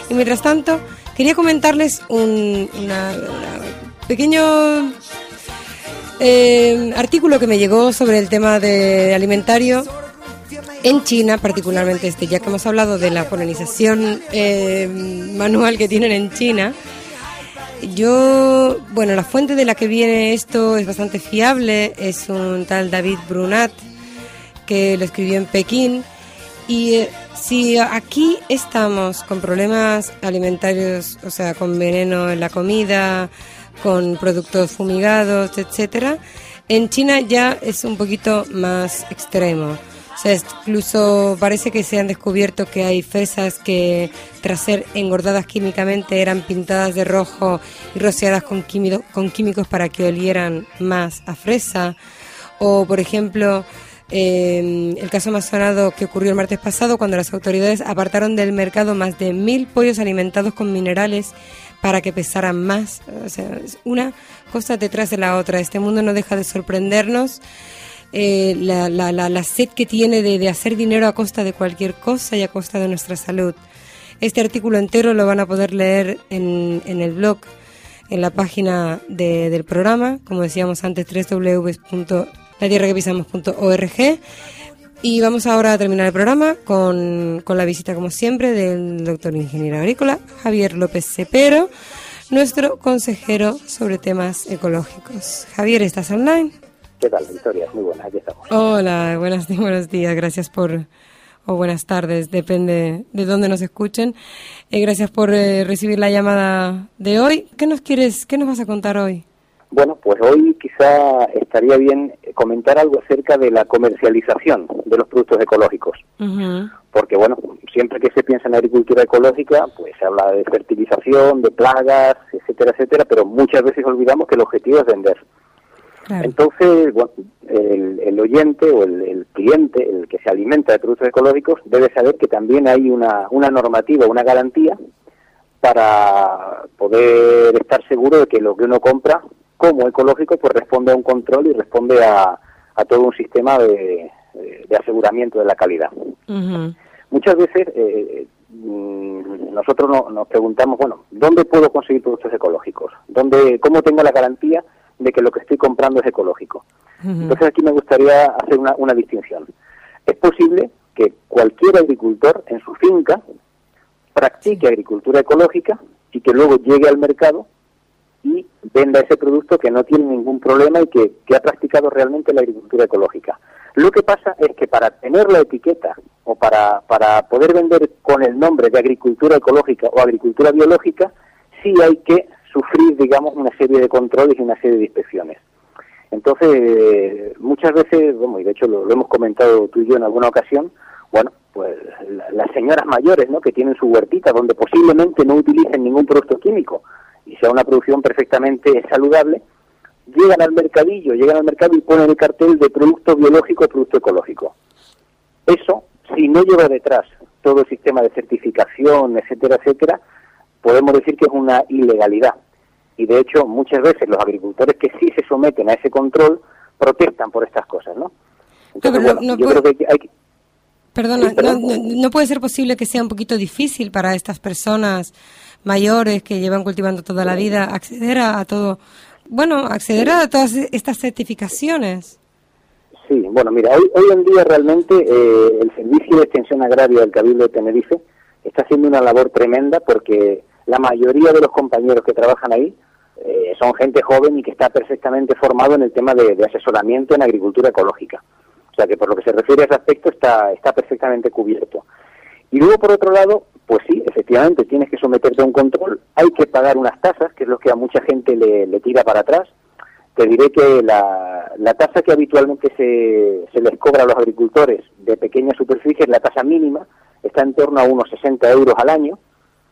Y mientras tanto, quería comentarles un una- una pequeño eh, artículo que me llegó sobre el tema de alimentario en China, particularmente este, ya que hemos hablado de la polinización eh, manual que tienen en China. Yo, bueno, la fuente de la que viene esto es bastante fiable, es un tal David Brunat, que lo escribió en Pekín. Y eh, si aquí estamos con problemas alimentarios, o sea, con veneno en la comida, con productos fumigados, etcétera, en China ya es un poquito más extremo. O sea, incluso parece que se han descubierto que hay fresas que tras ser engordadas químicamente eran pintadas de rojo y rociadas con, químido- con químicos para que olieran más a fresa. O, por ejemplo, eh, el caso más sonado que ocurrió el martes pasado cuando las autoridades apartaron del mercado más de mil pollos alimentados con minerales para que pesaran más. O sea, es una cosa detrás de la otra. Este mundo no deja de sorprendernos. Eh, la, la, la, la sed que tiene de, de hacer dinero a costa de cualquier cosa y a costa de nuestra salud. Este artículo entero lo van a poder leer en, en el blog, en la página de- del programa, como decíamos antes, www.latierraquepisamos.org. Y vamos ahora a terminar el programa con, con la visita, como siempre, del doctor ingeniero agrícola Javier López Cepero, nuestro consejero sobre temas ecológicos. Javier, ¿estás online? ¿Qué tal, Victoria? Muy buena, aquí estamos. Hola, buenos, *laughs* buenos días, gracias por, o buenas tardes, depende de dónde nos escuchen. Eh, gracias por eh, recibir la llamada de hoy. ¿Qué nos quieres, qué nos vas a contar hoy? Bueno, pues hoy quizá estaría bien comentar algo acerca de la comercialización de los productos ecológicos. Porque, bueno, siempre que se piensa en agricultura ecológica, pues se habla de fertilización, de plagas, etcétera, etcétera, pero muchas veces olvidamos que el objetivo es vender. Claro. Entonces, bueno, el, el oyente o el, el cliente, el que se alimenta de productos ecológicos, debe saber que también hay una, una normativa, una garantía para poder estar seguro de que lo que uno compra como ecológico pues responde a un control y responde a, a todo un sistema de, de aseguramiento de la calidad. Muchas veces eh, mm, nosotros no- nos preguntamos, bueno, ¿dónde puedo conseguir productos ecológicos? ¿Dónde, ¿Cómo tengo la garantía de que lo que estoy comprando es ecológico? Entonces aquí me gustaría hacer una, una distinción. Es posible que cualquier agricultor en su finca practique agricultura ecológica y que luego llegue al mercado y venda ese producto que no tiene ningún problema y que, que ha practicado realmente la agricultura ecológica. Lo que pasa es que para tener la etiqueta o para, para poder vender con el nombre de agricultura ecológica o agricultura biológica, sí hay que sufrir, digamos, una serie de controles y una serie de inspecciones. Entonces, muchas veces, bueno, y de hecho lo, lo hemos comentado tú y yo en alguna ocasión, bueno, pues la- las señoras mayores, ¿no?, que tienen su huertita donde posiblemente no utilicen ningún producto químico y sea una producción perfectamente saludable, llegan al mercadillo, llegan al mercado y ponen el cartel de producto biológico, producto ecológico. Eso, si no lleva detrás todo el sistema de certificación, etcétera, etcétera, podemos decir que es una ilegalidad. Y de hecho, muchas veces los agricultores que sí se someten a ese control protestan por estas cosas, ¿no? Entonces, pero no- bueno, no yo puede- creo que hay que... Perdona, Sí, no, no- no puede ser posible que sea un poquito difícil para estas personas mayores que llevan cultivando toda la vida acceder a, a todo, bueno, acceder a todas estas certificaciones. Sí, bueno, mira, hoy, hoy en día realmente eh, el Servicio de Extensión Agraria del Cabildo de Tenerife está haciendo una labor tremenda porque la mayoría de los compañeros que trabajan ahí eh, son gente joven y que está perfectamente formado en el tema de, asesoramiento en agricultura ecológica. O sea que por lo que se refiere a ese aspecto está, está perfectamente cubierto. Y luego, por otro lado, pues sí, efectivamente, tienes que someterte a un control, hay que pagar unas tasas, que es lo que a mucha gente le, le tira para atrás. te diré que la, la tasa que habitualmente se, se les cobra a los agricultores de pequeñas superficies, la tasa mínima, está en torno a unos 60 euros al año.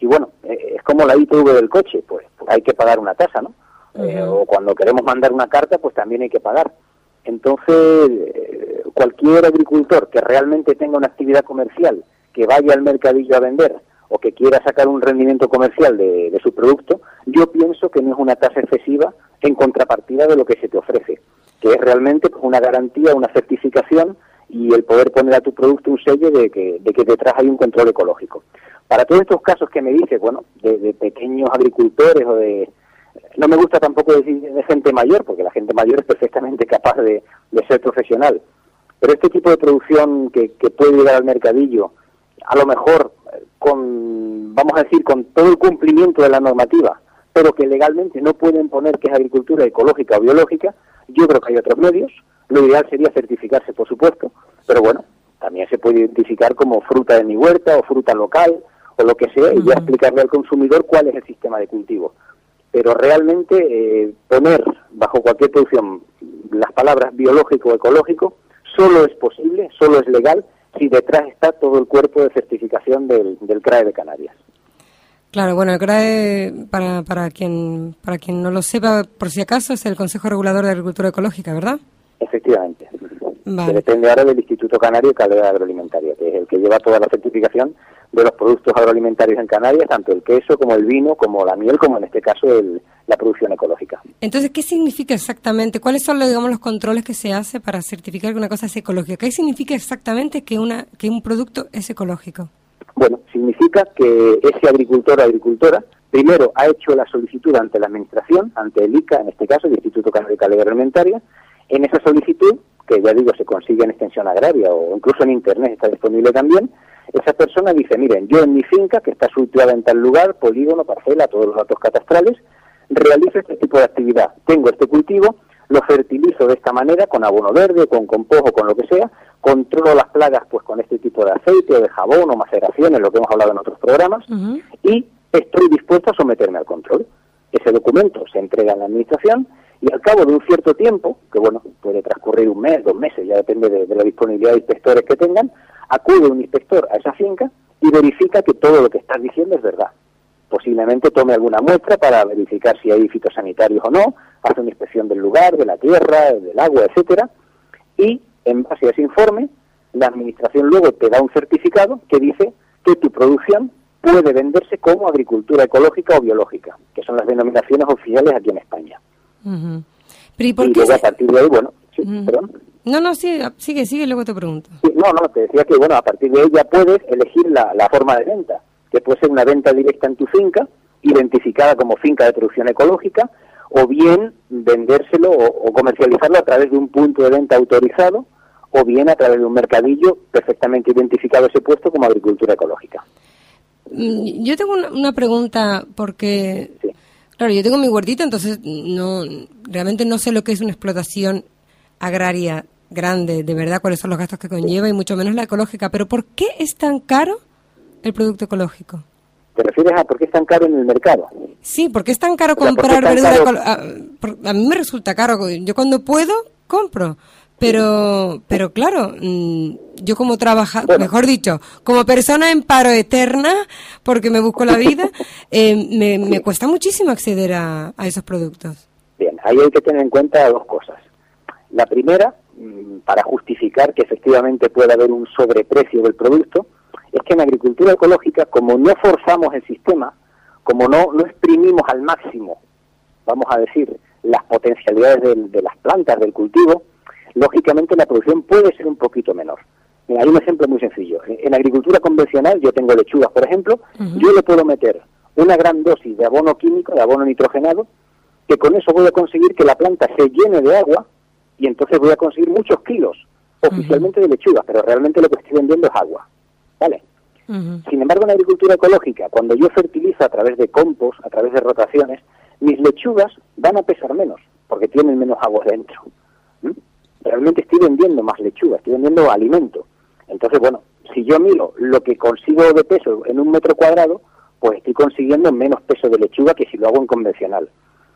Y bueno, eh, es como la ITV del coche, pues hay que pagar una tasa, ¿no? Eh, o cuando queremos mandar una carta, pues también hay que pagar. Entonces, eh, cualquier agricultor que realmente tenga una actividad comercial, que vaya al mercadillo a vender o que quiera sacar un rendimiento comercial de, de su producto, yo pienso que no es una tasa excesiva en contrapartida de lo que se te ofrece, que es realmente pues, una garantía, una certificación y el poder poner a tu producto un sello de que, de que detrás hay un control ecológico. Para todos estos casos que me dices, bueno, de, pequeños agricultores o de, no me gusta tampoco decir de gente mayor, porque la gente mayor es perfectamente *laughs* capaz de, de ser profesional. Pero este tipo de producción que, que, puede llegar al mercadillo, a lo mejor eh, con, vamos a decir, con todo el cumplimiento de la normativa, pero que legalmente no pueden poner que es agricultura ecológica o biológica, yo creo que hay otros medios. Lo ideal sería certificarse, por supuesto, pero bueno, también se puede identificar como fruta de mi huerta o fruta local o lo que sea y ya explicarle al consumidor cuál es el sistema de cultivo pero realmente eh, poner bajo cualquier producción las palabras biológico o ecológico solo es posible, solo es legal si detrás está todo el cuerpo de certificación del, del CRAE de Canarias. Claro, bueno, el CRAE, para, para, quien, para quien no lo sepa, por si acaso, es el Consejo Regulador de Agricultura Ecológica, ¿verdad? Efectivamente. Vale. Que depende ahora del Instituto Canario de Calidad Agroalimentaria, que es el que lleva toda la certificación de los productos agroalimentarios en Canarias, tanto el queso como el vino, como la miel, como en este caso el, la producción ecológica. Entonces, ¿qué significa exactamente? ¿Cuáles son digamos, los controles que se hace para certificar que una cosa es ecológica? ¿Qué significa exactamente que, una, que un producto es ecológico? Bueno, significa que ese agricultor o agricultora primero ha hecho la solicitud ante la Administración, ante el ICA, en este caso, el Instituto Canario de Calidad Agroalimentaria. En esa solicitud, que ya digo, se consigue en extensión agraria o incluso en Internet, está disponible también, esa persona dice, miren, yo en mi finca, que está situada en tal lugar, polígono, parcela, todos los datos catastrales, realizo este tipo de actividad. Tengo este cultivo, lo fertilizo de esta manera, con abono verde, con compost con lo que sea, controlo las plagas pues con este tipo de aceite o de jabón o maceraciones, lo que hemos hablado en otros programas, y estoy dispuesto a someterme al control. Ese documento se entrega a la administración y al cabo de un cierto tiempo, que bueno, puede transcurrir un mes, dos meses, ya depende de, de la disponibilidad de inspectores que tengan, acude un inspector a esa finca y verifica que todo lo que estás diciendo es verdad. Posiblemente tome alguna muestra para verificar si hay fitosanitarios o no, hace una inspección del lugar, de la tierra, del agua, etcétera, y en base a ese informe, la administración luego te da un certificado que dice que tu producción puede venderse como agricultura ecológica o biológica, que son las denominaciones oficiales aquí en España. Pero ¿y por y qué? luego a partir de ahí, bueno, sí, perdón. No, no, sigue, sigue, sigue, luego te pregunto. Sí, no, no, te decía que, bueno, a partir de ahí ya puedes elegir la, la forma de venta, que puede ser una venta directa en tu finca, identificada como finca de producción ecológica, o bien vendérselo o, o comercializarlo a través de un punto de venta autorizado, o bien a través de un mercadillo perfectamente identificado ese puesto como agricultura ecológica. Mm, Yo tengo una, una pregunta porque, Sí. claro, yo tengo mi huertita, entonces no, realmente no sé lo que es una explotación agraria grande, de verdad, cuáles son los gastos que conlleva y mucho menos la ecológica. Pero ¿por qué es tan caro el producto ecológico? ¿Te refieres a por qué es tan caro en el mercado? Sí, ¿por qué es tan caro O sea, ¿por qué comprar tan verdura? caro? A, por- a mí me resulta caro. Yo cuando puedo, compro. Pero, pero claro, mm, yo como trabaja, Bueno. mejor dicho, como persona en paro eterna, porque me busco la vida, *laughs* eh, me, me cuesta muchísimo acceder a, a esos productos. Bien, ahí hay que tener en cuenta dos cosas. La primera, mm, para justificar que efectivamente pueda haber un sobreprecio del producto, es que en agricultura ecológica, como no forzamos el sistema, como no, no exprimimos al máximo, vamos a decir, las potencialidades del- de las plantas, del cultivo, lógicamente la producción puede ser un poquito menor. Mira, hay un ejemplo muy sencillo. En, en agricultura convencional, yo tengo lechugas, por ejemplo, yo le puedo meter una gran dosis de abono químico, de abono nitrogenado, que con eso voy a conseguir que la planta se llene de agua y entonces voy a conseguir muchos kilos oficialmente de lechuga, pero realmente lo que estoy vendiendo es agua. ¿Vale? Sin embargo, en agricultura ecológica, cuando yo fertilizo a través de compost, a través de rotaciones, mis lechugas van a pesar menos, porque tienen menos agua dentro. Realmente estoy vendiendo más lechuga, estoy vendiendo alimento. Entonces, bueno, si yo miro lo que consigo de peso en un metro cuadrado, pues estoy consiguiendo menos peso de lechuga que si lo hago en convencional.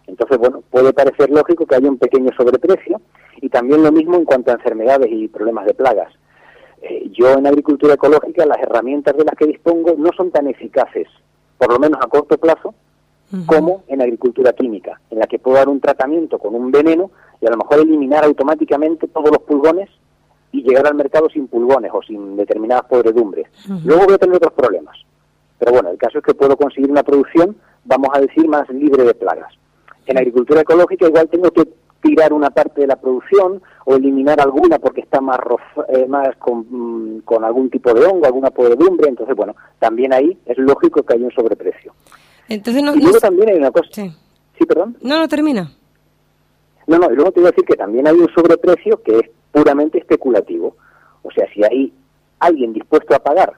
Entonces, bueno, puede parecer lógico que haya un pequeño sobreprecio y también lo mismo en cuanto a enfermedades y problemas de plagas. Eh, yo en agricultura ecológica las herramientas de las que dispongo no son tan eficaces, por lo menos a corto plazo, como en agricultura química, en la que puedo dar un tratamiento con un veneno y a lo mejor eliminar automáticamente todos los pulgones y llegar al mercado sin pulgones o sin determinadas podredumbres. Luego voy a tener otros problemas. Pero bueno, el caso es que puedo conseguir una producción, vamos a decir, más libre de plagas. En agricultura ecológica igual tengo que tirar una parte de la producción o eliminar alguna porque está más, eh, más con, mm, con algún tipo de hongo, alguna podredumbre. Entonces, bueno, también ahí es lógico que haya un sobreprecio. Entonces no, y no- luego también hay una cosa. sí. Sí, perdón. no, no termina. No, no, y luego te voy a decir que también hay un sobreprecio que es puramente especulativo. O sea, si hay alguien dispuesto a pagar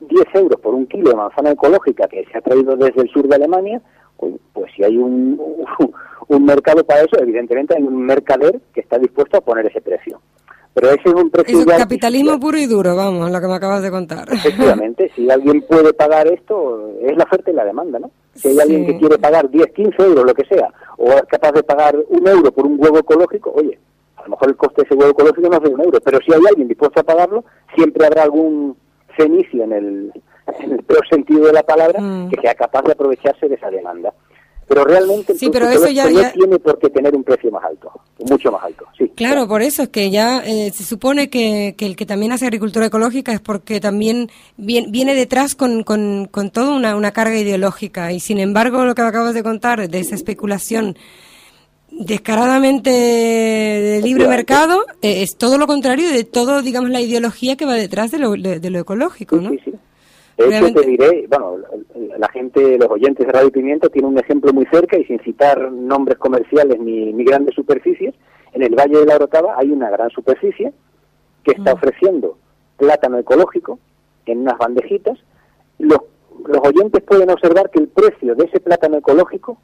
10 euros por un kilo de manzana ecológica que se ha traído desde el sur de Alemania, pues, pues si hay un, *laughs* un mercado para eso, evidentemente hay un mercader que está dispuesto a poner ese precio. Pero ese es un precio Es ya capitalismo artificial. puro y duro, vamos, lo que me acabas de contar. Efectivamente, *laughs* si alguien puede pagar esto, es la oferta y la demanda, ¿no? Si hay Sí. alguien que quiere pagar 10, 15 euros, lo que sea, o es capaz de pagar un euro por un huevo ecológico, oye, a lo mejor el coste de ese huevo ecológico no es de un euro, pero si hay alguien dispuesto a pagarlo, siempre habrá algún fenicio en el, en el peor sentido de la palabra Mm. que sea capaz de aprovecharse de esa demanda. Pero realmente el Sí, pero producto eso ya- ecológico ya- no tiene por qué tener un precio más alto, mucho más alto, sí. Claro, por eso es que ya eh, se supone que, que el que también hace agricultura ecológica es porque también viene, viene detrás con, con, con toda una, una carga ideológica y sin embargo lo que acabas de contar de esa especulación descaradamente de libre mercado eh, es todo lo contrario de todo, digamos, la ideología que va detrás de lo, de, de lo ecológico, ¿no? Sí, sí. De hecho, te diré, bueno, la- gente, los oyentes de Radio Pimiento tienen un ejemplo muy cerca y sin citar nombres comerciales ni, ni grandes superficies, en el Valle de la Orotava hay una gran superficie que está ofreciendo plátano ecológico en unas bandejitas. Los, los oyentes pueden observar que el precio de ese plátano ecológico...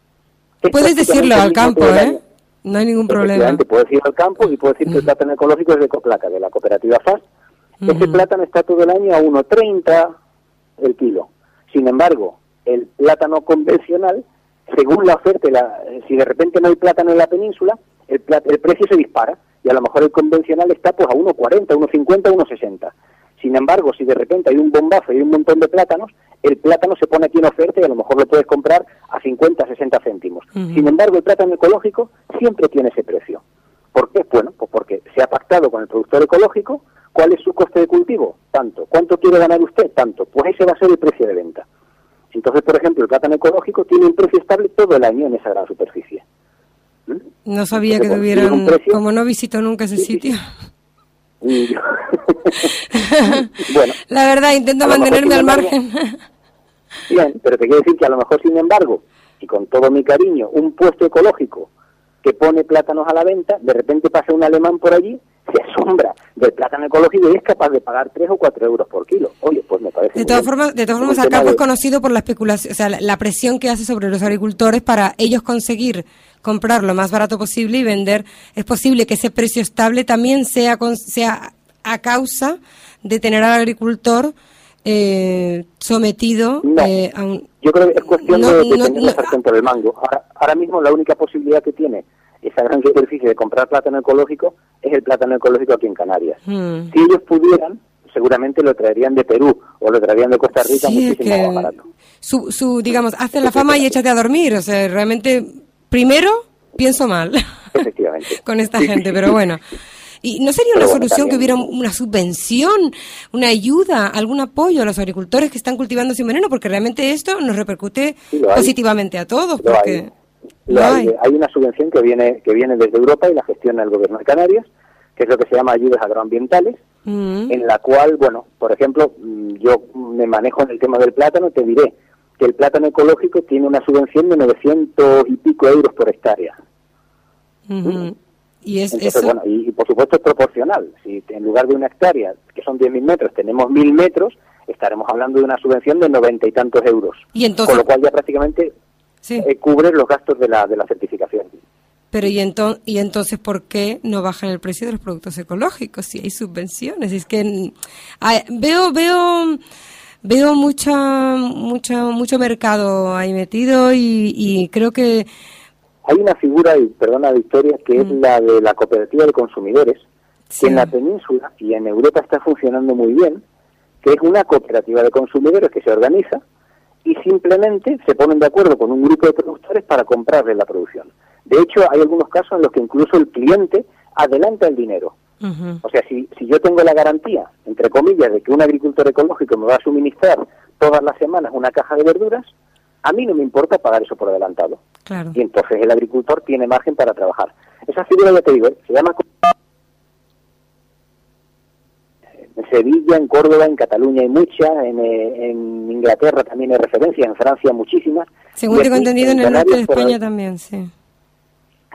es Puedes decirlo al campo, ¿eh? No hay ningún problema. Puedes ir al campo y puedo decir que el plátano ecológico es de Coplaca, de la cooperativa FAS. Ese Ujú. plátano está todo el año a 1,30 el kilo. Sin embargo, el plátano convencional, según la oferta, la- si de repente no hay plátano en la península, el, pla- el precio se dispara y a lo mejor el convencional está pues a 1,40, 1,50, 1,60. Sin embargo, si de repente hay un bombazo y hay un montón de plátanos, el plátano se pone aquí en oferta y a lo mejor lo puedes comprar a 50, 60 céntimos. Sin embargo, el plátano ecológico siempre tiene ese precio. ¿Por qué? Bueno, pues porque se ha pactado con el productor ecológico cuál es su coste de cultivo, tanto. ¿Cuánto quiere ganar usted? Tanto. Pues ese va a ser el precio de venta. Entonces, por ejemplo, el plátano ecológico tiene un precio estable todo el año en esa gran superficie. ¿Mm? No sabía que Entonces, tuvieran, un precio- como no visito nunca ese Sí, sí, sitio. *laughs* *laughs* Bueno, La verdad, intento mantenerme al margen. *laughs* Bien, pero te quiero decir que a lo mejor, sin embargo, y con todo mi cariño, un puesto ecológico que pone plátanos a la venta, de repente pasa un alemán por allí, se asombra del plátano ecológico y es capaz de pagar 3 o 4 euros por kilo. Oye, pues me parece De todas formas, de todas formas acá de- es conocido por la especulación, o sea, la, presión que hace sobre los agricultores para ellos conseguir comprar lo más barato posible y vender. Es posible que ese precio estable también sea con- sea a causa de tener al agricultor eh, sometido No. eh, a un Yo creo que es cuestión No, de, de no, tener no. la sartén por el mango. Ahora, ahora mismo la única posibilidad que tiene esa gran superficie de comprar plátano ecológico es el plátano ecológico aquí en Canarias. Hmm. Si ellos pudieran, seguramente lo traerían de Perú o lo traerían de Costa Rica Sí, muchísimo más barato. su, su, digamos, hace la fama y échate a dormir. O sea, realmente, primero pienso mal *laughs* Efectivamente. con esta gente, pero bueno. ¿Y no sería una bueno, solución que hubiera una subvención, una ayuda, algún apoyo a los agricultores que están cultivando sin veneno? Porque realmente esto nos repercute Sí, positivamente a todos. Lo porque hay. Hay. Una subvención que viene que viene desde Europa y la gestiona el gobierno de Canarias, que es lo que se llama ayudas agroambientales, Mm. en la cual, bueno, por ejemplo, mm, yo me manejo en el tema del plátano, te diré que el plátano ecológico tiene una subvención de 900 y pico euros por hectárea. Ujú. Y es Entonces, eso. bueno, y, y por supuesto es proporcional. Si en lugar de una hectárea, que son 10.000 metros, tenemos 1.000 metros, estaremos hablando de una subvención de noventa y tantos euros. Y entonces- Con lo cual ya prácticamente sí. eh, cubre los gastos de la, de la certificación. Pero y, ento- y entonces, ¿por qué no bajan el precio de los productos ecológicos si hay subvenciones? Es que mm, hay- veo veo veo mucha mucha mucho mercado ahí metido y, y creo que Hay una figura, y perdona Victoria, que es la de la cooperativa de consumidores, Sí. que en la península y en Europa está funcionando muy bien, que es una cooperativa de consumidores que se organiza y simplemente se ponen de acuerdo con un grupo de productores para comprarle la producción. De hecho, hay algunos casos en los que incluso el cliente adelanta el dinero. O sea, si, si yo tengo la garantía, entre comillas, de que un agricultor ecológico me va a suministrar todas las semanas una caja de verduras, a mí no me importa pagar eso por adelantado. Claro. Y entonces el agricultor tiene margen para trabajar. Esa figura, ya te digo, se llama... En Sevilla, en Córdoba, en Cataluña hay muchas, en, eh, en Inglaterra también hay referencias, en Francia muchísimas. Según tengo entendido, en el norte de España también, sí.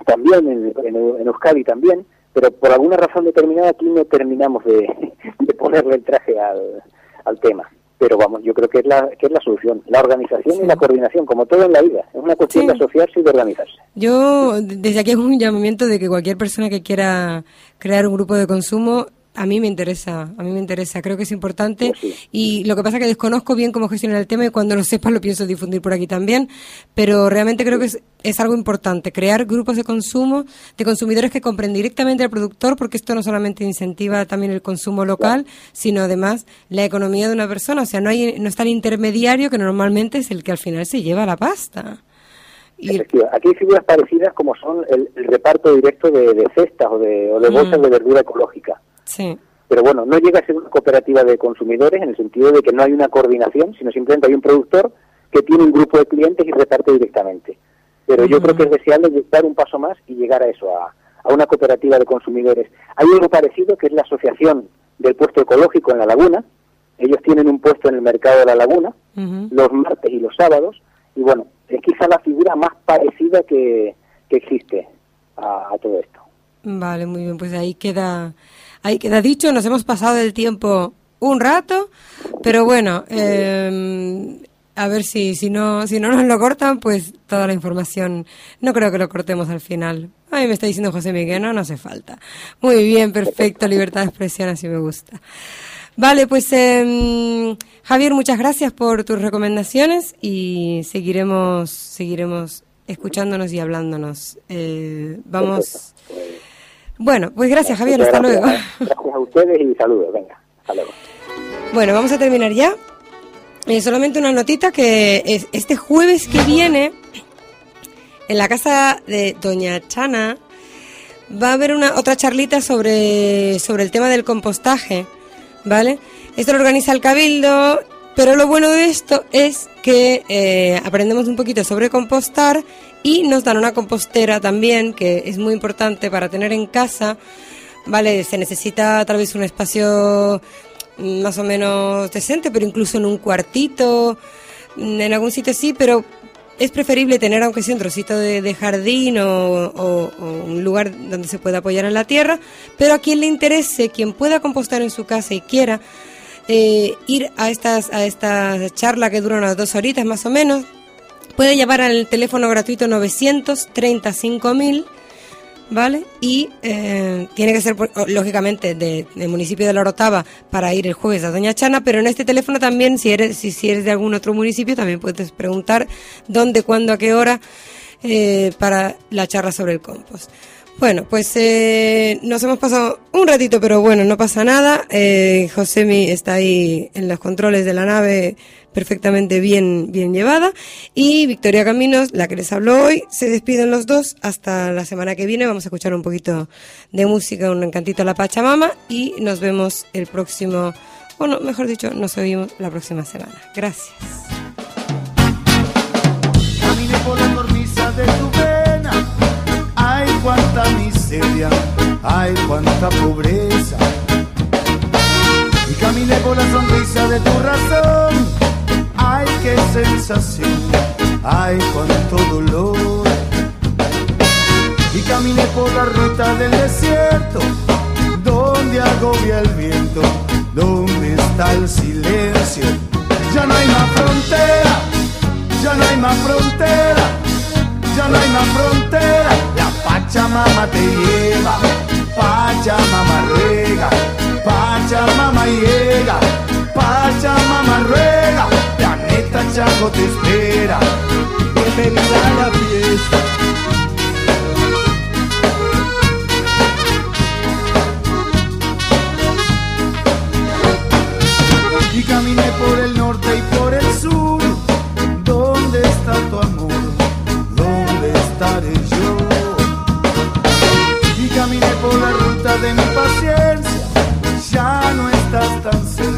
también en, en, Euskadi también, pero por alguna razón determinada aquí no terminamos de, *laughs* de ponerle el traje al, al tema. Pero vamos, yo creo que es la, que es la solución, la organización Sí. y la coordinación, como todo en la vida. Es una cuestión Sí. de asociarse y de organizarse. Yo desde aquí hago un llamamiento de que cualquier persona que quiera crear un grupo de consumo, a mí me interesa, a mí me interesa, creo que es importante sí. y lo que pasa es que desconozco bien cómo gestionar el tema y cuando lo sepa lo pienso difundir por aquí también, pero realmente creo que es, es algo importante, crear grupos de consumo de consumidores que compren directamente al productor porque esto no solamente incentiva también el consumo local, sino además la economía de una persona, o sea, no hay no está el intermediario que normalmente es el que al final se lleva la pasta. Y. Aquí hay figuras parecidas como son el, el reparto directo de, de cestas o de, o de Mm. bolsas de verdura ecológica. Sí. Pero bueno, no llega a ser una cooperativa de consumidores en el sentido de que no hay una coordinación, sino simplemente hay un productor que tiene un grupo de clientes y reparte directamente. Pero yo creo que es deseable dar un paso más y llegar a eso, a, a una cooperativa de consumidores. Hay algo parecido que es la Asociación del Puesto Ecológico en la Laguna. Ellos tienen un puesto en el mercado de la Laguna los martes y los sábados. Y bueno, es quizá la figura más parecida que, que existe a, a todo esto. Vale, muy bien, pues ahí queda, ahí queda dicho. Nos hemos pasado del tiempo un rato, pero bueno, eh, a ver si, si no, si no nos lo cortan, pues toda la información, no creo que lo cortemos al final. Ay, me está diciendo José Miguel, no, no hace falta. Muy bien, perfecto, libertad de expresión, así me gusta. Vale, pues eh, Javier, muchas gracias por tus recomendaciones y seguiremos, seguiremos escuchándonos y hablándonos. Eh, vamos. Bueno, pues gracias Javier, Muchas hasta gracias. luego. *laughs* Gracias a ustedes y saludos. Venga, hasta luego. Bueno, vamos a terminar ya. Eh, solamente una notita que es, este jueves que viene en la casa de Doña Chana va a haber una otra charlita sobre, sobre el tema del compostaje, ¿vale? Esto lo organiza el Cabildo, pero lo bueno de esto es que eh, aprendemos un poquito sobre compostar y nos dan una compostera también, que es muy importante para tener en casa, ¿vale? Se necesita tal vez un espacio más o menos decente, pero incluso en un cuartito, mm, en algún sitio sí, pero es preferible tener aunque sea un trocito de, jardín o un lugar donde se pueda apoyar en la tierra, pero a quien le interese, quien pueda compostar en su casa y quiera eh, ir a estas a esta charla que dura unas dos horitas más o menos, puede llamar al teléfono gratuito 935.000 ¿vale? Y eh, tiene que ser, lógicamente, de- del municipio de La Orotava para ir el jueves a Doña Chana, pero en este teléfono también, si eres, si, si eres de algún otro municipio, también puedes preguntar dónde, cuándo, a qué hora eh, para la charla sobre el compost. Bueno, pues eh, nos hemos pasado un ratito, pero bueno, no pasa nada. Eh, Josemi está ahí en los controles de la nave perfectamente bien, bien llevada. Y Victoria Caminos, la que les habló hoy, se despiden los dos hasta la semana que viene. Vamos a escuchar un poquito de música, un encantito a la Pachamama y nos vemos el próximo, bueno, mejor dicho, nos oímos la próxima semana. Gracias. Cuánta miseria, ay, cuánta pobreza. Y caminé por la sonrisa de tu razón. Ay, qué sensación, ay, cuánto dolor. Y caminé por la ruta del desierto, donde agobia el viento, donde está el silencio. Ya no hay más frontera, ya no hay más frontera, ya no hay más frontera, la Pachamama te lleva, Pachamama ruega, Pachamama llega, Pachamama ruega, planeta Chaco te espera, bienvenida a la fiesta. Y caminé por el norte y por el sur, ¿dónde está tu amor? Vine por la ruta de mi paciencia, ya no estás tan cerca.